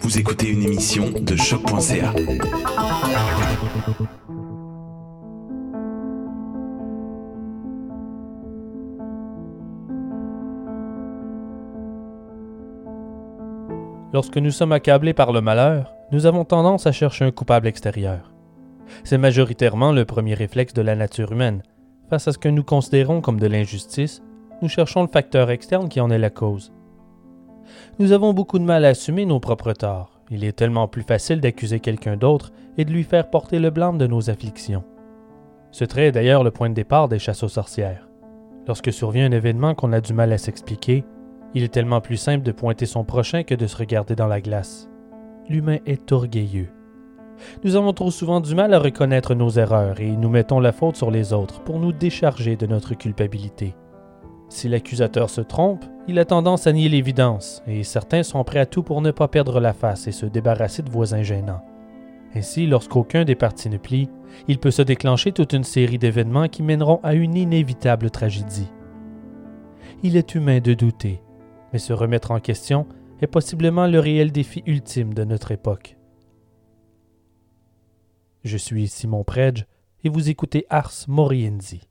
Vous écoutez une émission de choc.ca. Lorsque nous sommes accablés par le malheur, nous avons tendance à chercher un coupable extérieur. C'est majoritairement le premier réflexe de la nature humaine. Face à ce que nous considérons comme de l'injustice, nous cherchons le facteur externe qui en est la cause. Nous avons beaucoup de mal à assumer nos propres torts. Il est tellement plus facile d'accuser quelqu'un d'autre et de lui faire porter le blâme de nos afflictions. Ce trait est d'ailleurs le point de départ des chasses aux sorcières. Lorsque survient un événement qu'on a du mal à s'expliquer, il est tellement plus simple de pointer son prochain que de se regarder dans la glace. L'humain est orgueilleux. Nous avons trop souvent du mal à reconnaître nos erreurs et nous mettons la faute sur les autres pour nous décharger de notre culpabilité. Si l'accusateur se trompe, il a tendance à nier l'évidence, et certains sont prêts à tout pour ne pas perdre la face et se débarrasser de voisins gênants. Ainsi, lorsqu'aucun des partis ne plie, il peut se déclencher toute une série d'événements qui mèneront à une inévitable tragédie. Il est humain de douter, mais se remettre en question est possiblement le réel défi ultime de notre époque. Je suis Simon Predge et vous écoutez Ars Moriendi.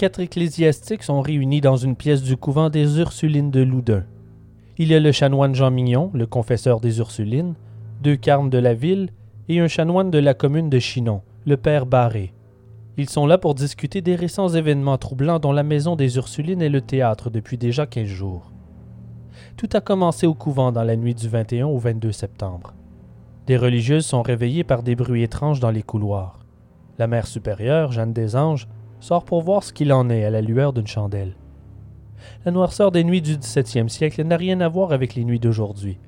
Quatre ecclésiastiques sont réunis dans une pièce du couvent des Ursulines de Loudun. Il y a le chanoine Jean Mignon, le confesseur des Ursulines, deux carnes de la ville et un chanoine de la commune de Chinon, le père Barré. Ils sont là pour discuter des récents événements troublants dont la maison des Ursulines est le théâtre depuis déjà quinze jours. Tout a commencé au couvent dans la nuit du 21 au 22 septembre. Des religieuses sont réveillées par des bruits étranges dans les couloirs. La mère supérieure, Jeanne des Anges, sort pour voir ce qu'il en est à la lueur d'une chandelle. La noirceur des nuits du XVIIe siècle n'a rien à voir avec les nuits d'aujourd'hui.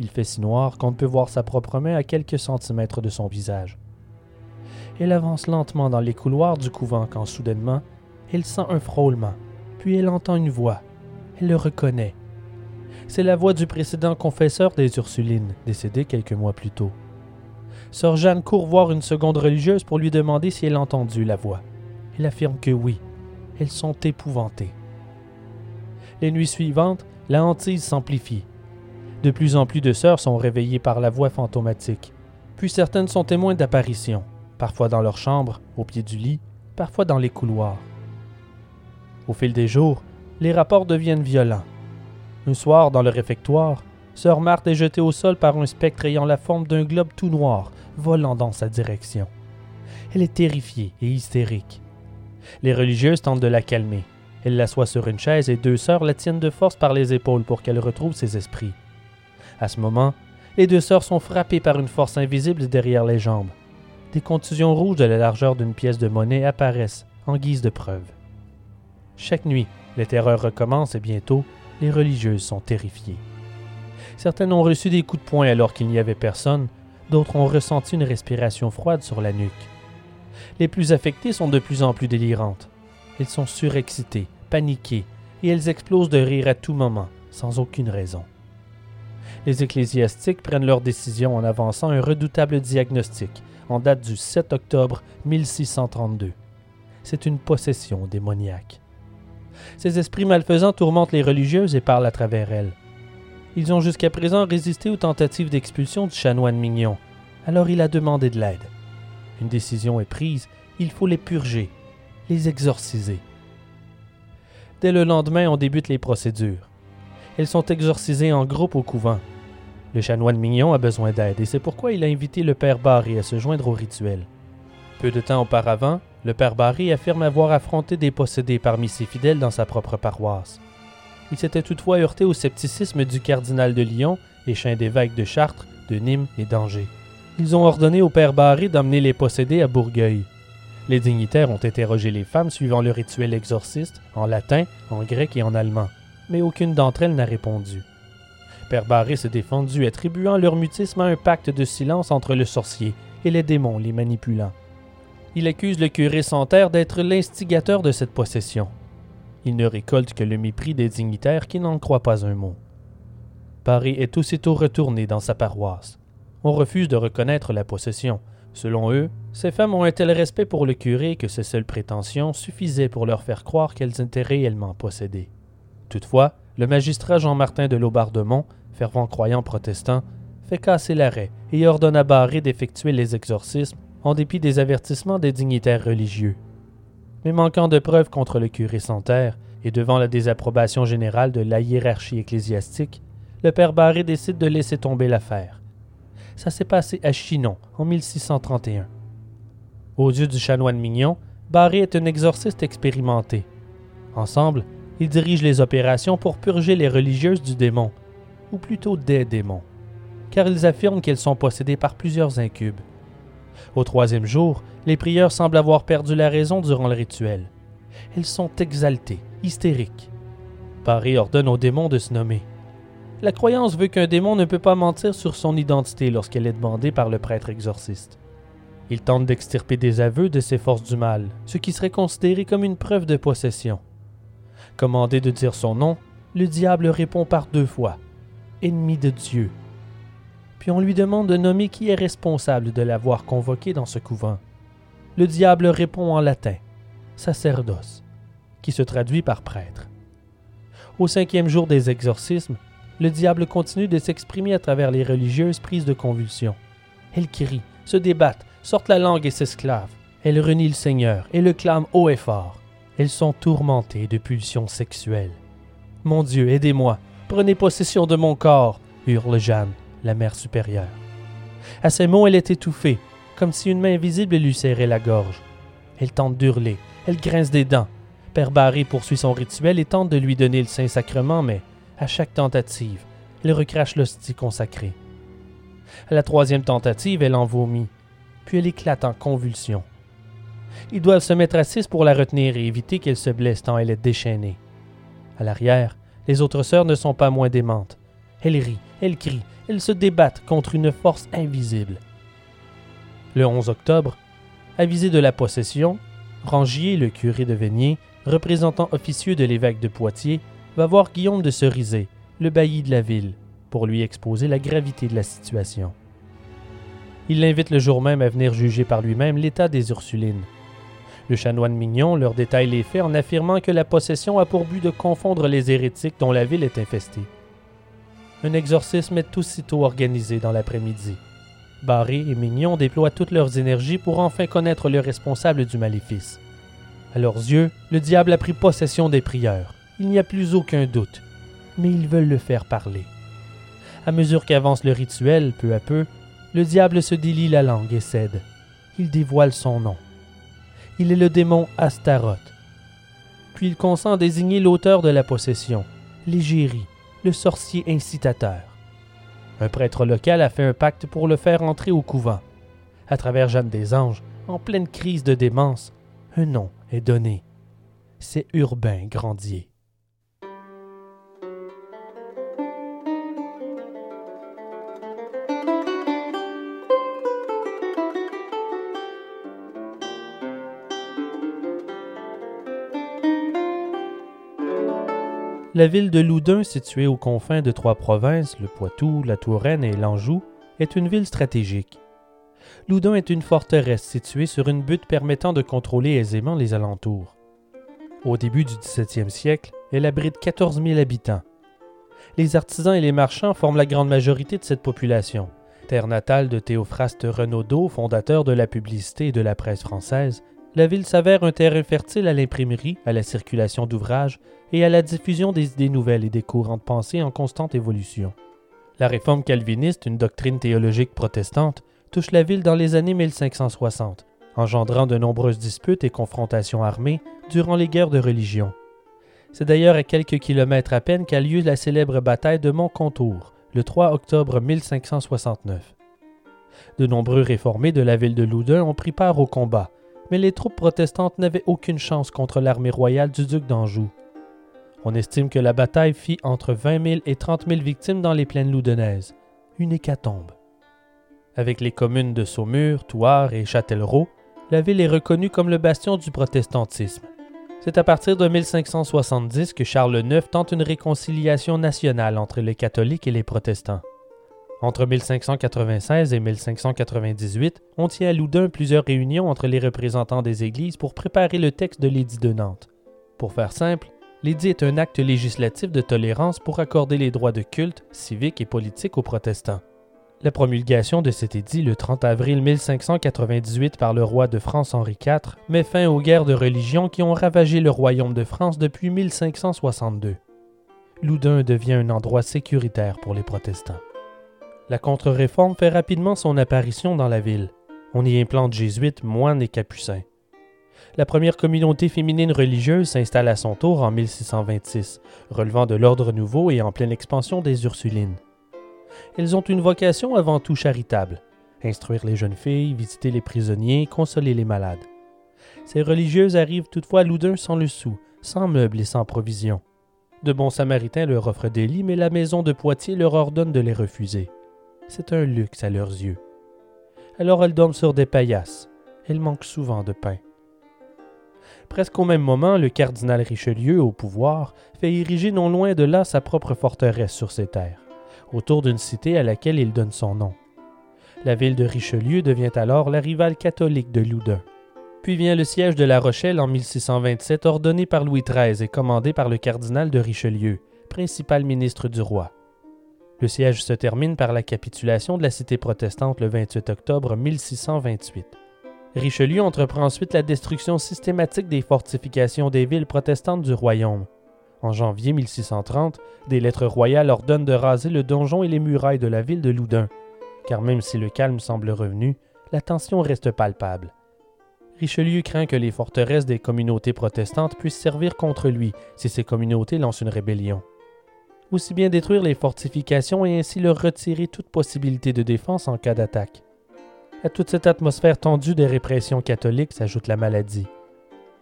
Il fait si noir qu'on ne peut voir sa propre main à quelques centimètres de son visage. Elle avance lentement dans les couloirs du couvent quand soudainement, elle sent un frôlement, puis elle entend une voix. Elle le reconnaît. C'est la voix du précédent confesseur des Ursulines, décédé quelques mois plus tôt. Sœur Jeanne court voir une seconde religieuse pour lui demander si elle a entendu la voix. Elle affirme que oui, elles sont épouvantées. Les nuits suivantes, la hantise s'amplifie. De plus en plus de sœurs sont réveillées par la voix fantomatique, puis certaines sont témoins d'apparitions, parfois dans leur chambre, au pied du lit, parfois dans les couloirs. Au fil des jours, les rapports deviennent violents. Un soir, dans le réfectoire, sœur Marthe est jetée au sol par un spectre ayant la forme d'un globe tout noir, volant dans sa direction. Elle est terrifiée et hystérique. Les religieuses tentent de la calmer. Elles l'assoient sur une chaise et deux sœurs la tiennent de force par les épaules pour qu'elle retrouve ses esprits. À ce moment, les deux sœurs sont frappées par une force invisible derrière les jambes. Des contusions rouges de la largeur d'une pièce de monnaie apparaissent en guise de preuve. Chaque nuit, les terreurs recommencent et bientôt, les religieuses sont terrifiées. Certaines ont reçu des coups de poing alors qu'il n'y avait personne, d'autres ont ressenti une respiration froide sur la nuque. Les plus affectées sont de plus en plus délirantes. Elles sont surexcitées, paniquées, et elles explosent de rire à tout moment, sans aucune raison. Les ecclésiastiques prennent leur décision en avançant un redoutable diagnostic en date du 7 octobre 1632. C'est une possession démoniaque. Ces esprits malfaisants tourmentent les religieuses et parlent à travers elles. Ils ont jusqu'à présent résisté aux tentatives d'expulsion du chanoine Mignon, alors il a demandé de l'aide. Une décision est prise, il faut les purger, les exorciser. Dès le lendemain, on débute les procédures. Elles sont exorcisées en groupe au couvent. Le chanoine Mignon a besoin d'aide et c'est pourquoi il a invité le père Barry à se joindre au rituel. Peu de temps auparavant, le père Barry affirme avoir affronté des possédés parmi ses fidèles dans sa propre paroisse. Il s'était toutefois heurté au scepticisme du cardinal de Lyon et chien d'évêques de Chartres, de Nîmes et d'Angers. Ils ont ordonné au père Barré d'emmener les possédés à Bourgueil. Les dignitaires ont interrogé les femmes suivant le rituel exorciste, en latin, en grec et en allemand, mais aucune d'entre elles n'a répondu. Père Barré s'est défendu, attribuant leur mutisme à un pacte de silence entre le sorcier et les démons les manipulant. Il accuse le curé Santerre d'être l'instigateur de cette possession. Il ne récolte que le mépris des dignitaires qui n'en croient pas un mot. Paris est aussitôt retourné dans sa paroisse. On refuse de reconnaître la possession. Selon eux, ces femmes ont un tel respect pour le curé que ces seules prétentions suffisaient pour leur faire croire qu'elles étaient réellement possédées. Toutefois, le magistrat Jean-Martin de Laubardemont, fervent croyant protestant, fait casser l'arrêt et ordonne à Barré d'effectuer les exorcismes en dépit des avertissements des dignitaires religieux. Mais manquant de preuves contre le curé Santerre et devant la désapprobation générale de la hiérarchie ecclésiastique, le père Barré décide de laisser tomber l'affaire. Ça s'est passé à Chinon en 1631. Aux yeux du chanoine Mignon, Barré est un exorciste expérimenté. Ensemble, ils dirigent les opérations pour purger les religieuses du démon, ou plutôt des démons, car ils affirment qu'elles sont possédées par plusieurs incubes. Au troisième jour, les prieurs semblent avoir perdu la raison durant le rituel. Elles sont exaltées, hystériques. Paris ordonne aux démons de se nommer. La croyance veut qu'un démon ne peut pas mentir sur son identité lorsqu'elle est demandée par le prêtre exorciste. Il tente d'extirper des aveux de ses forces du mal, ce qui serait considéré comme une preuve de possession. Commandé de dire son nom, le diable répond par deux fois Ennemi de Dieu. Puis on lui demande de nommer qui est responsable de l'avoir convoqué dans ce couvent. Le diable répond en latin Sacerdos, qui se traduit par prêtre. Au cinquième jour des exorcismes, le diable continue de s'exprimer à travers les religieuses prises de convulsions. Elles crient, se débattent, sortent la langue et s'esclavent. Elles renient le Seigneur et le clament haut et fort. Elles sont tourmentées de pulsions sexuelles. Mon Dieu, aidez-moi, prenez possession de mon corps, hurle Jeanne, la mère supérieure. À ces mots, elle est étouffée, comme si une main invisible lui serrait la gorge. Elle tente d'hurler, elle grince des dents. Père Barré poursuit son rituel et tente de lui donner le Saint-Sacrement, mais à chaque tentative, elle recrache l'hostie consacrée. À la troisième tentative, elle en vomit, puis elle éclate en convulsions. Ils doivent se mettre à pour la retenir et éviter qu'elle se blesse tant elle est déchaînée. À l'arrière, les autres sœurs ne sont pas moins démentes. Elles rient, elles crient, elles se débattent contre une force invisible. Le 11 octobre, avisé de la possession, Rangier, le curé de Vénier, représentant officieux de l'évêque de Poitiers, va voir Guillaume de Cerizay, le bailli de la ville, pour lui exposer la gravité de la situation. Il l'invite le jour même à venir juger par lui-même l'état des Ursulines. Le chanoine Mignon leur détaille les faits en affirmant que la possession a pour but de confondre les hérétiques dont la ville est infestée. Un exorcisme est aussitôt organisé dans l'après-midi. Barré et Mignon déploient toutes leurs énergies pour enfin connaître le responsable du maléfice. À leurs yeux, le diable a pris possession des prieurs. Il n'y a plus aucun doute. Mais ils veulent le faire parler. À mesure qu'avance le rituel, peu à peu, le diable se délie la langue et cède. Il dévoile son nom. Il est le démon Astaroth. Puis il consent à désigner l'auteur de la possession, l'égérie, le sorcier incitateur. Un prêtre local a fait un pacte pour le faire entrer au couvent. À travers Jeanne des Anges, en pleine crise de démence, un nom est donné. C'est Urbain Grandier. La ville de Loudun, située aux confins de trois provinces, le Poitou, la Touraine et l'Anjou, est une ville stratégique. Loudun est une forteresse située sur une butte permettant de contrôler aisément les alentours. Au début du XVIIe siècle, elle abrite 14 000 habitants. Les artisans et les marchands forment la grande majorité de cette population. Terre natale de Théophraste Renaudot, fondateur de la publicité et de la presse française, la ville s'avère un terrain fertile à l'imprimerie, à la circulation d'ouvrages et à la diffusion des idées nouvelles et des courants de pensée en constante évolution. La réforme calviniste, une doctrine théologique protestante, touche la ville dans les années 1560, engendrant de nombreuses disputes et confrontations armées durant les guerres de religion. C'est d'ailleurs à quelques kilomètres à peine qu'a lieu la célèbre bataille de Montcontour, le 3 octobre 1569. De nombreux réformés de la ville de Loudun ont pris part au combat, mais les troupes protestantes n'avaient aucune chance contre l'armée royale du duc d'Anjou. On estime que la bataille fit entre 20 000 et 30 000 victimes dans les plaines loudunaises. Une hécatombe. Avec les communes de Saumur, Thouars et Châtellerault, la ville est reconnue comme le bastion du protestantisme. C'est à partir de 1570 que Charles IX tente une réconciliation nationale entre les catholiques et les protestants. Entre 1596 et 1598, on tient à Loudun plusieurs réunions entre les représentants des églises pour préparer le texte de l'édit de Nantes. Pour faire simple, l'édit est un acte législatif de tolérance pour accorder les droits de culte, civiques et politiques aux protestants. La promulgation de cet édit le 30 avril 1598 par le roi de France Henri IV met fin aux guerres de religion qui ont ravagé le royaume de France depuis 1562. Loudun devient un endroit sécuritaire pour les protestants. La contre-réforme fait rapidement son apparition dans la ville. On y implante jésuites, moines et capucins. La première communauté féminine religieuse s'installe à son tour en 1626, relevant de l'ordre nouveau et en pleine expansion des Ursulines. Elles ont une vocation avant tout charitable instruire les jeunes filles, visiter les prisonniers, consoler les malades. Ces religieuses arrivent toutefois Loudun sans le sou, sans meubles et sans provisions. De bons samaritains leur offrent des lits, mais la maison de Poitiers leur ordonne de les refuser. C'est un luxe à leurs yeux. Alors elles dorment sur des paillasses. Elles manquent souvent de pain. Presque au même moment, le cardinal Richelieu, au pouvoir, fait ériger non loin de là sa propre forteresse sur ses terres, autour d'une cité à laquelle il donne son nom. La ville de Richelieu devient alors la rivale catholique de Loudun. Puis vient le siège de La Rochelle en 1627, ordonné par Louis XIII et commandé par le cardinal de Richelieu, principal ministre du roi. Le siège se termine par la capitulation de la cité protestante le 28 octobre 1628. Richelieu entreprend ensuite la destruction systématique des fortifications des villes protestantes du royaume. En janvier 1630, des lettres royales ordonnent de raser le donjon et les murailles de la ville de Loudun, car même si le calme semble revenu, la tension reste palpable. Richelieu craint que les forteresses des communautés protestantes puissent servir contre lui si ces communautés lancent une rébellion aussi bien détruire les fortifications et ainsi leur retirer toute possibilité de défense en cas d'attaque. À toute cette atmosphère tendue des répressions catholiques s'ajoute la maladie.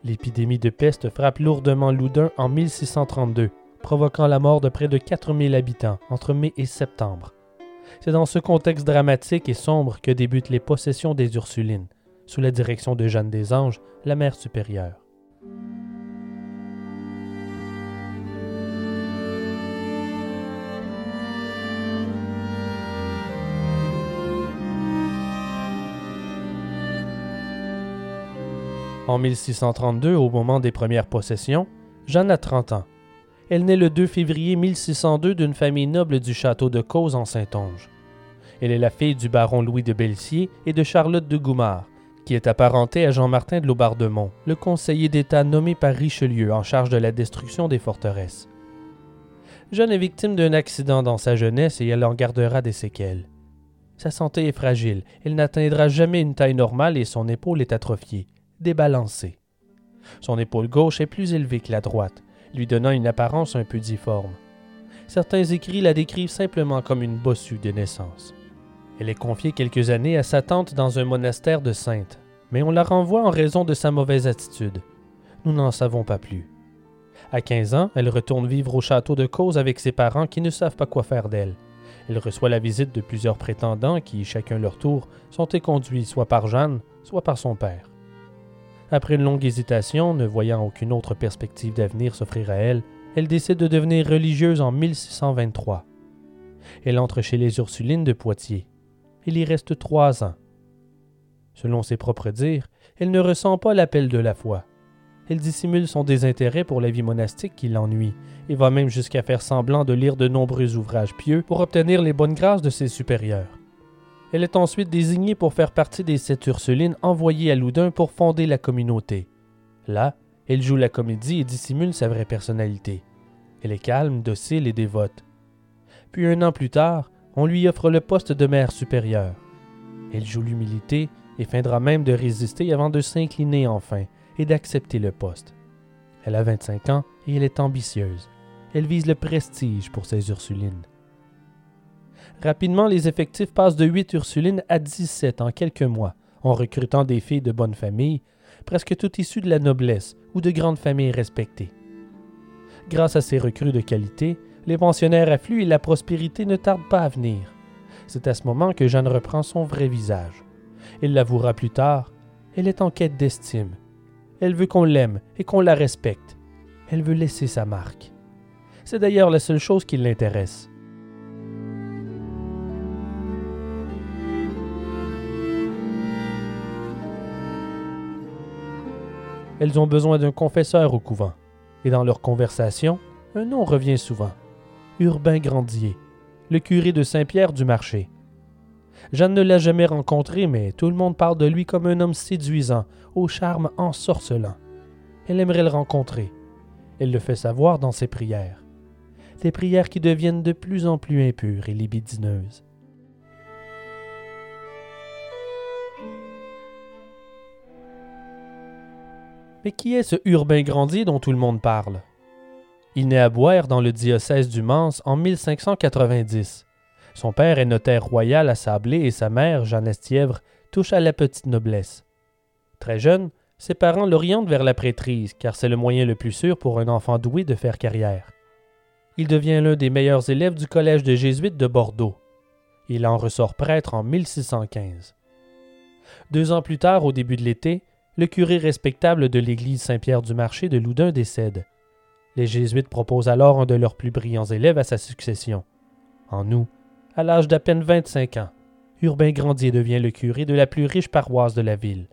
L'épidémie de peste frappe lourdement Loudun en 1632, provoquant la mort de près de 4000 habitants entre mai et septembre. C'est dans ce contexte dramatique et sombre que débutent les possessions des Ursulines, sous la direction de Jeanne des Anges, la mère supérieure. En 1632, au moment des premières possessions, Jeanne a 30 ans. Elle naît le 2 février 1602 d'une famille noble du château de Cause en Saintonge. Elle est la fille du baron Louis de Belsier et de Charlotte de Goumard, qui est apparentée à Jean-Martin de Laubardemont, le conseiller d'État nommé par Richelieu en charge de la destruction des forteresses. Jeanne est victime d'un accident dans sa jeunesse et elle en gardera des séquelles. Sa santé est fragile, elle n'atteindra jamais une taille normale et son épaule est atrophiée débalancé. Son épaule gauche est plus élevée que la droite, lui donnant une apparence un peu difforme. Certains écrits la décrivent simplement comme une bossue de naissance. Elle est confiée quelques années à sa tante dans un monastère de saintes, mais on la renvoie en raison de sa mauvaise attitude. Nous n'en savons pas plus. À 15 ans, elle retourne vivre au château de Cause avec ses parents qui ne savent pas quoi faire d'elle. Elle reçoit la visite de plusieurs prétendants qui, chacun leur tour, sont éconduits soit par Jeanne, soit par son père. Après une longue hésitation, ne voyant aucune autre perspective d'avenir s'offrir à elle, elle décide de devenir religieuse en 1623. Elle entre chez les Ursulines de Poitiers. Elle y reste trois ans. Selon ses propres dires, elle ne ressent pas l'appel de la foi. Elle dissimule son désintérêt pour la vie monastique qui l'ennuie, et va même jusqu'à faire semblant de lire de nombreux ouvrages pieux pour obtenir les bonnes grâces de ses supérieurs. Elle est ensuite désignée pour faire partie des sept Ursulines envoyées à Loudun pour fonder la communauté. Là, elle joue la comédie et dissimule sa vraie personnalité. Elle est calme, docile et dévote. Puis un an plus tard, on lui offre le poste de mère supérieure. Elle joue l'humilité et feindra même de résister avant de s'incliner enfin et d'accepter le poste. Elle a 25 ans et elle est ambitieuse. Elle vise le prestige pour ses Ursulines. Rapidement, les effectifs passent de 8 Ursulines à 17 en quelques mois, en recrutant des filles de bonne famille, presque toutes issues de la noblesse ou de grandes familles respectées. Grâce à ces recrues de qualité, les pensionnaires affluent et la prospérité ne tarde pas à venir. C'est à ce moment que Jeanne reprend son vrai visage. Elle l'avouera plus tard, elle est en quête d'estime. Elle veut qu'on l'aime et qu'on la respecte. Elle veut laisser sa marque. C'est d'ailleurs la seule chose qui l'intéresse. Elles ont besoin d'un confesseur au couvent, et dans leur conversation, un nom revient souvent. Urbain Grandier, le curé de Saint-Pierre du Marché. Jeanne ne l'a jamais rencontré, mais tout le monde parle de lui comme un homme séduisant, au charme ensorcelant. Elle aimerait le rencontrer. Elle le fait savoir dans ses prières. Des prières qui deviennent de plus en plus impures et libidineuses. Mais qui est ce Urbain Grandier dont tout le monde parle? Il naît à Boire dans le diocèse du Mans en 1590. Son père est notaire royal à Sablé et sa mère, Jeanne Estièvre, touche à la petite noblesse. Très jeune, ses parents l'orientent vers la prêtrise, car c'est le moyen le plus sûr pour un enfant doué de faire carrière. Il devient l'un des meilleurs élèves du collège de jésuites de Bordeaux. Il en ressort prêtre en 1615. Deux ans plus tard, au début de l'été, le curé respectable de l'église Saint-Pierre-du-Marché de Loudun décède. Les jésuites proposent alors un de leurs plus brillants élèves à sa succession. En août, à l'âge d'à peine 25 ans, Urbain Grandier devient le curé de la plus riche paroisse de la ville.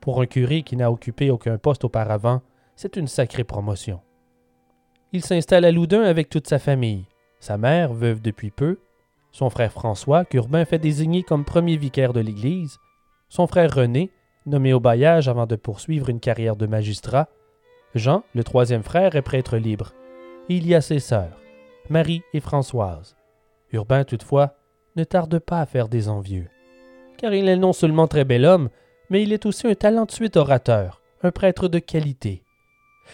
Pour un curé qui n'a occupé aucun poste auparavant, c'est une sacrée promotion. Il s'installe à Loudun avec toute sa famille, sa mère, veuve depuis peu, son frère François, qu'Urbain fait désigner comme premier vicaire de l'Église, son frère René, nommé au bailliage avant de poursuivre une carrière de magistrat, Jean, le troisième frère, est prêtre libre. Il y a ses sœurs, Marie et Françoise. Urbain, toutefois, ne tarde pas à faire des envieux. Car il est non seulement très bel homme, mais il est aussi un talentueux orateur, un prêtre de qualité.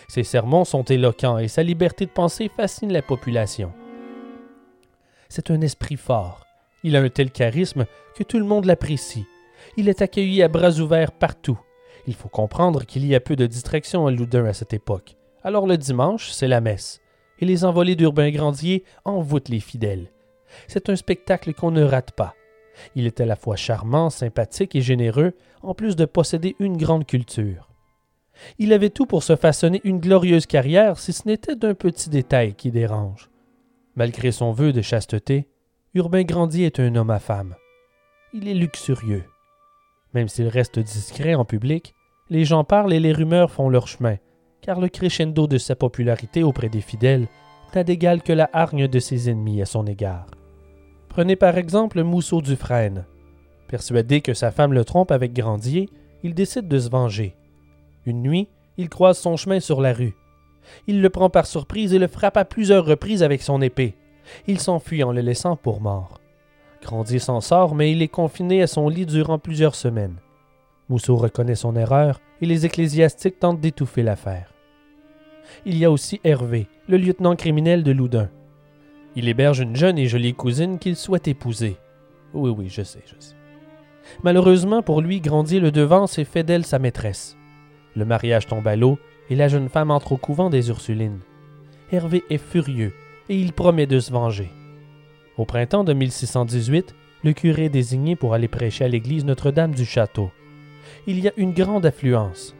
Ses sermons sont éloquents et sa liberté de penser fascine la population. C'est un esprit fort. Il a un tel charisme que tout le monde l'apprécie. Il est accueilli à bras ouverts partout. Il faut comprendre qu'il y a peu de distractions à Loudun à cette époque. Alors le dimanche, c'est la messe. Et les envolées d'Urbain Grandier envoûtent les fidèles. C'est un spectacle qu'on ne rate pas. Il est à la fois charmant, sympathique et généreux, en plus de posséder une grande culture. Il avait tout pour se façonner une glorieuse carrière si ce n'était d'un petit détail qui dérange. Malgré son vœu de chasteté, Urbain Grandier est un homme à femme. Il est luxurieux. Même s'il reste discret en public, les gens parlent et les rumeurs font leur chemin, car le crescendo de sa popularité auprès des fidèles n'a d'égal que la hargne de ses ennemis à son égard. Prenez par exemple Mousseau Dufresne. Persuadé que sa femme le trompe avec Grandier, il décide de se venger. Une nuit, il croise son chemin sur la rue. Il le prend par surprise et le frappe à plusieurs reprises avec son épée. Il s'enfuit en le laissant pour mort. Grandier s'en sort, mais il est confiné à son lit durant plusieurs semaines. Mousseau reconnaît son erreur et les ecclésiastiques tentent d'étouffer l'affaire. Il y a aussi Hervé, le lieutenant criminel de Loudun. Il héberge une jeune et jolie cousine qu'il souhaite épouser. Oui, oui, je sais, je sais. Malheureusement pour lui, Grandier le devance et fait d'elle sa maîtresse. Le mariage tombe à l'eau et la jeune femme entre au couvent des Ursulines. Hervé est furieux et il promet de se venger. Au printemps de 1618, le curé est désigné pour aller prêcher à l'église Notre-Dame du Château. Il y a une grande affluence.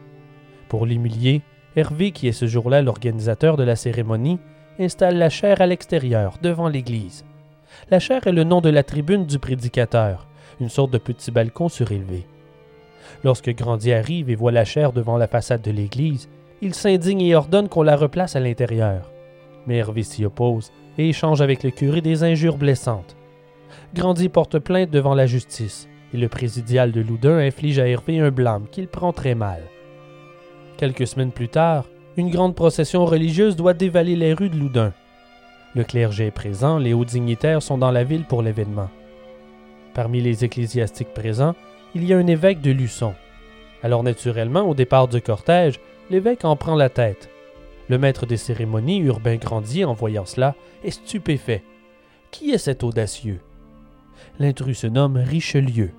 Pour l'humilier, Hervé, qui est ce jour-là l'organisateur de la cérémonie, installe la chaire à l'extérieur, devant l'église. La chaire est le nom de la tribune du prédicateur, une sorte de petit balcon surélevé. Lorsque Grandier arrive et voit la chaire devant la façade de l'église, il s'indigne et ordonne qu'on la replace à l'intérieur. Mais Hervé s'y oppose et échange avec le curé des injures blessantes. Grandier porte plainte devant la justice et le présidial de Loudun inflige à Hervé un blâme qu'il prend très mal. Quelques semaines plus tard, une grande procession religieuse doit dévaler les rues de Loudun. Le clergé est présent, les hauts dignitaires sont dans la ville pour l'événement. Parmi les ecclésiastiques présents, il y a un évêque de Luçon. Alors naturellement, au départ du cortège, l'évêque en prend la tête. Le maître des cérémonies, Urbain Grandier, en voyant cela, est stupéfait. Qui est cet audacieux? L'intrus se nomme Richelieu.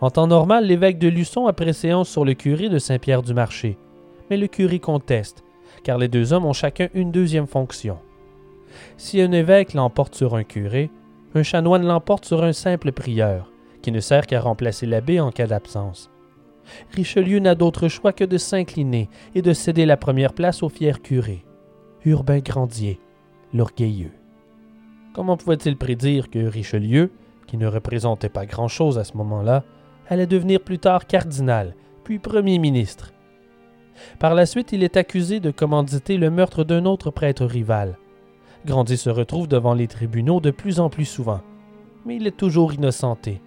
En temps normal, l'évêque de Luçon a préséance sur le curé de Saint-Pierre-du-Marché, mais le curé conteste, car les deux hommes ont chacun une deuxième fonction. Si un évêque l'emporte sur un curé, un chanoine l'emporte sur un simple prieur, qui ne sert qu'à remplacer l'abbé en cas d'absence. Richelieu n'a d'autre choix que de s'incliner et de céder la première place au fier curé, Urbain Grandier, l'orgueilleux. Comment pouvait-il prédire que Richelieu, qui ne représentait pas grand-chose à ce moment-là, allait devenir plus tard cardinal, puis Premier ministre? Par la suite, il est accusé de commanditer le meurtre d'un autre prêtre rival. Grandier se retrouve devant les tribunaux de plus en plus souvent, mais il est toujours innocenté.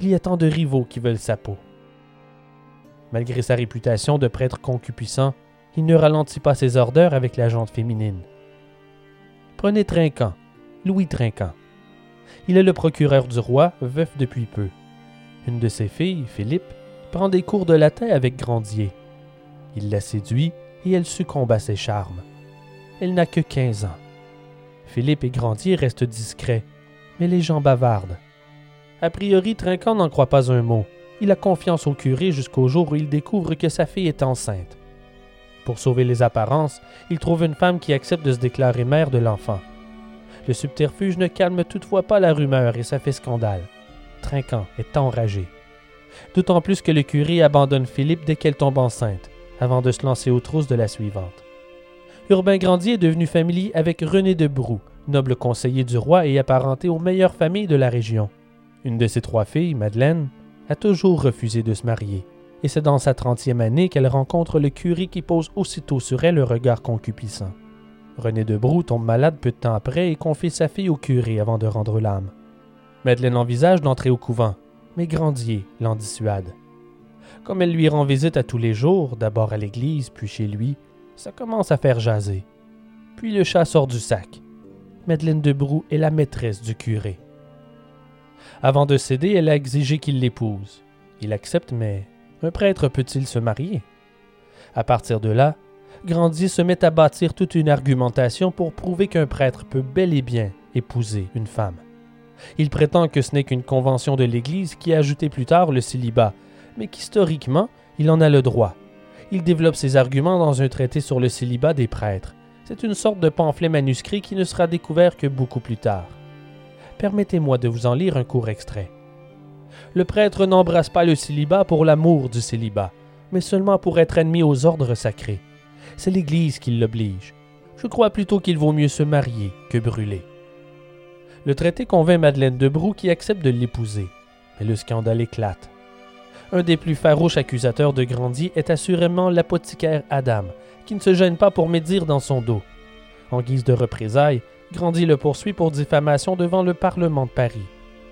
Il y a tant de rivaux qui veulent sa peau. Malgré sa réputation de prêtre concupissant, il ne ralentit pas ses ardeurs avec la jante féminine. Prenez Trinquant, Louis Trinquant. Il est le procureur du roi, veuf depuis peu. Une de ses filles, Philippe, prend des cours de latin avec Grandier. Il la séduit et elle succombe à ses charmes. Elle n'a que quinze ans. Philippe et Grandier restent discrets, mais les gens bavardent. A priori, Trinquant n'en croit pas un mot. Il a confiance au curé jusqu'au jour où il découvre que sa fille est enceinte. Pour sauver les apparences, il trouve une femme qui accepte de se déclarer mère de l'enfant. Le subterfuge ne calme toutefois pas la rumeur et ça fait scandale. Trinquant est enragé. D'autant plus que le curé abandonne Philippe dès qu'elle tombe enceinte, avant de se lancer aux trousses de la suivante. Urbain Grandier est devenu familier avec René de Brou, noble conseiller du roi et apparenté aux meilleures familles de la région. Une de ses trois filles, Madeleine, a toujours refusé de se marier, et c'est dans sa trentième année qu'elle rencontre le curé qui pose aussitôt sur elle un regard concupissant. René de Brou tombe malade peu de temps après et confie sa fille au curé avant de rendre l'âme. Madeleine envisage d'entrer au couvent, mais Grandier l'en dissuade. Comme elle lui rend visite à tous les jours, d'abord à l'église, puis chez lui, ça commence à faire jaser. Puis le chat sort du sac. Madeleine de Brou est la maîtresse du curé. Avant de céder, elle a exigé qu'il l'épouse. Il accepte, mais un prêtre peut-il se marier? À partir de là, Grandier se met à bâtir toute une argumentation pour prouver qu'un prêtre peut bel et bien épouser une femme. Il prétend que ce n'est qu'une convention de l'Église qui a ajouté plus tard le célibat, mais qu'historiquement, il en a le droit. Il développe ses arguments dans un traité sur le célibat des prêtres. C'est une sorte de pamphlet manuscrit qui ne sera découvert que beaucoup plus tard. Permettez-moi de vous en lire un court extrait. Le prêtre n'embrasse pas le célibat pour l'amour du célibat, mais seulement pour être admis aux ordres sacrés. C'est l'Église qui l'oblige. Je crois plutôt qu'il vaut mieux se marier que brûler. Le traité convainc Madeleine de Brou qui accepte de l'épouser, mais le scandale éclate. Un des plus farouches accusateurs de Grandier est assurément l'apothicaire Adam, qui ne se gêne pas pour médire dans son dos. En guise de représailles, Grandier le poursuit pour diffamation devant le Parlement de Paris.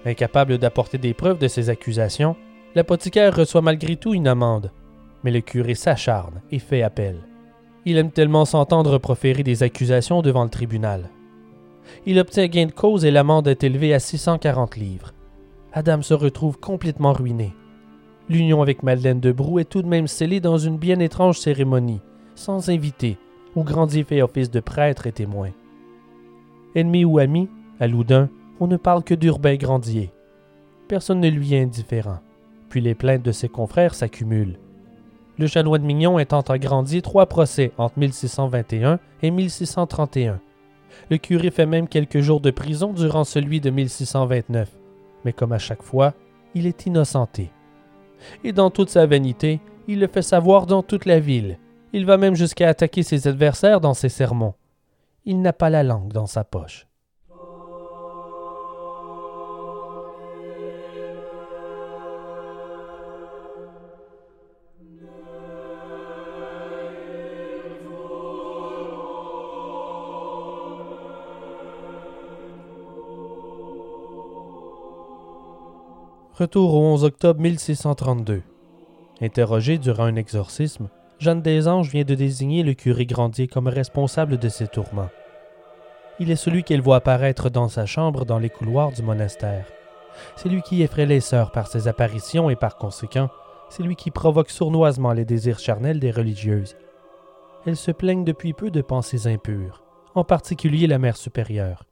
Incapable d'apporter des preuves de ses accusations, l'apothicaire reçoit malgré tout une amende. Mais le curé s'acharne et fait appel. Il aime tellement s'entendre proférer des accusations devant le tribunal. Il obtient gain de cause et l'amende est élevée à 640 livres. Adam se retrouve complètement ruiné. L'union avec Madeleine de Brou est tout de même scellée dans une bien étrange cérémonie, sans invité, où Grandier fait office de prêtre et témoin. Ennemi ou ami, à Loudun, on ne parle que d'Urbain Grandier. Personne ne lui est indifférent. Puis les plaintes de ses confrères s'accumulent. Le chanoine Mignon étant à Grandier trois procès entre 1621 et 1631. Le curé fait même quelques jours de prison durant celui de 1629, mais comme à chaque fois, il est innocenté. Et dans toute sa vanité, il le fait savoir dans toute la ville. Il va même jusqu'à attaquer ses adversaires dans ses sermons il n'a pas la langue dans sa poche. Retour au 11 octobre 1632. Interrogé durant un exorcisme, Jeanne des Anges vient de désigner le curé Grandier comme responsable de ses tourments. Il est celui qu'elle voit apparaître dans sa chambre dans les couloirs du monastère. C'est lui qui effraie les sœurs par ses apparitions et par conséquent, c'est lui qui provoque sournoisement les désirs charnels des religieuses. Elles se plaignent depuis peu de pensées impures, en particulier la mère supérieure.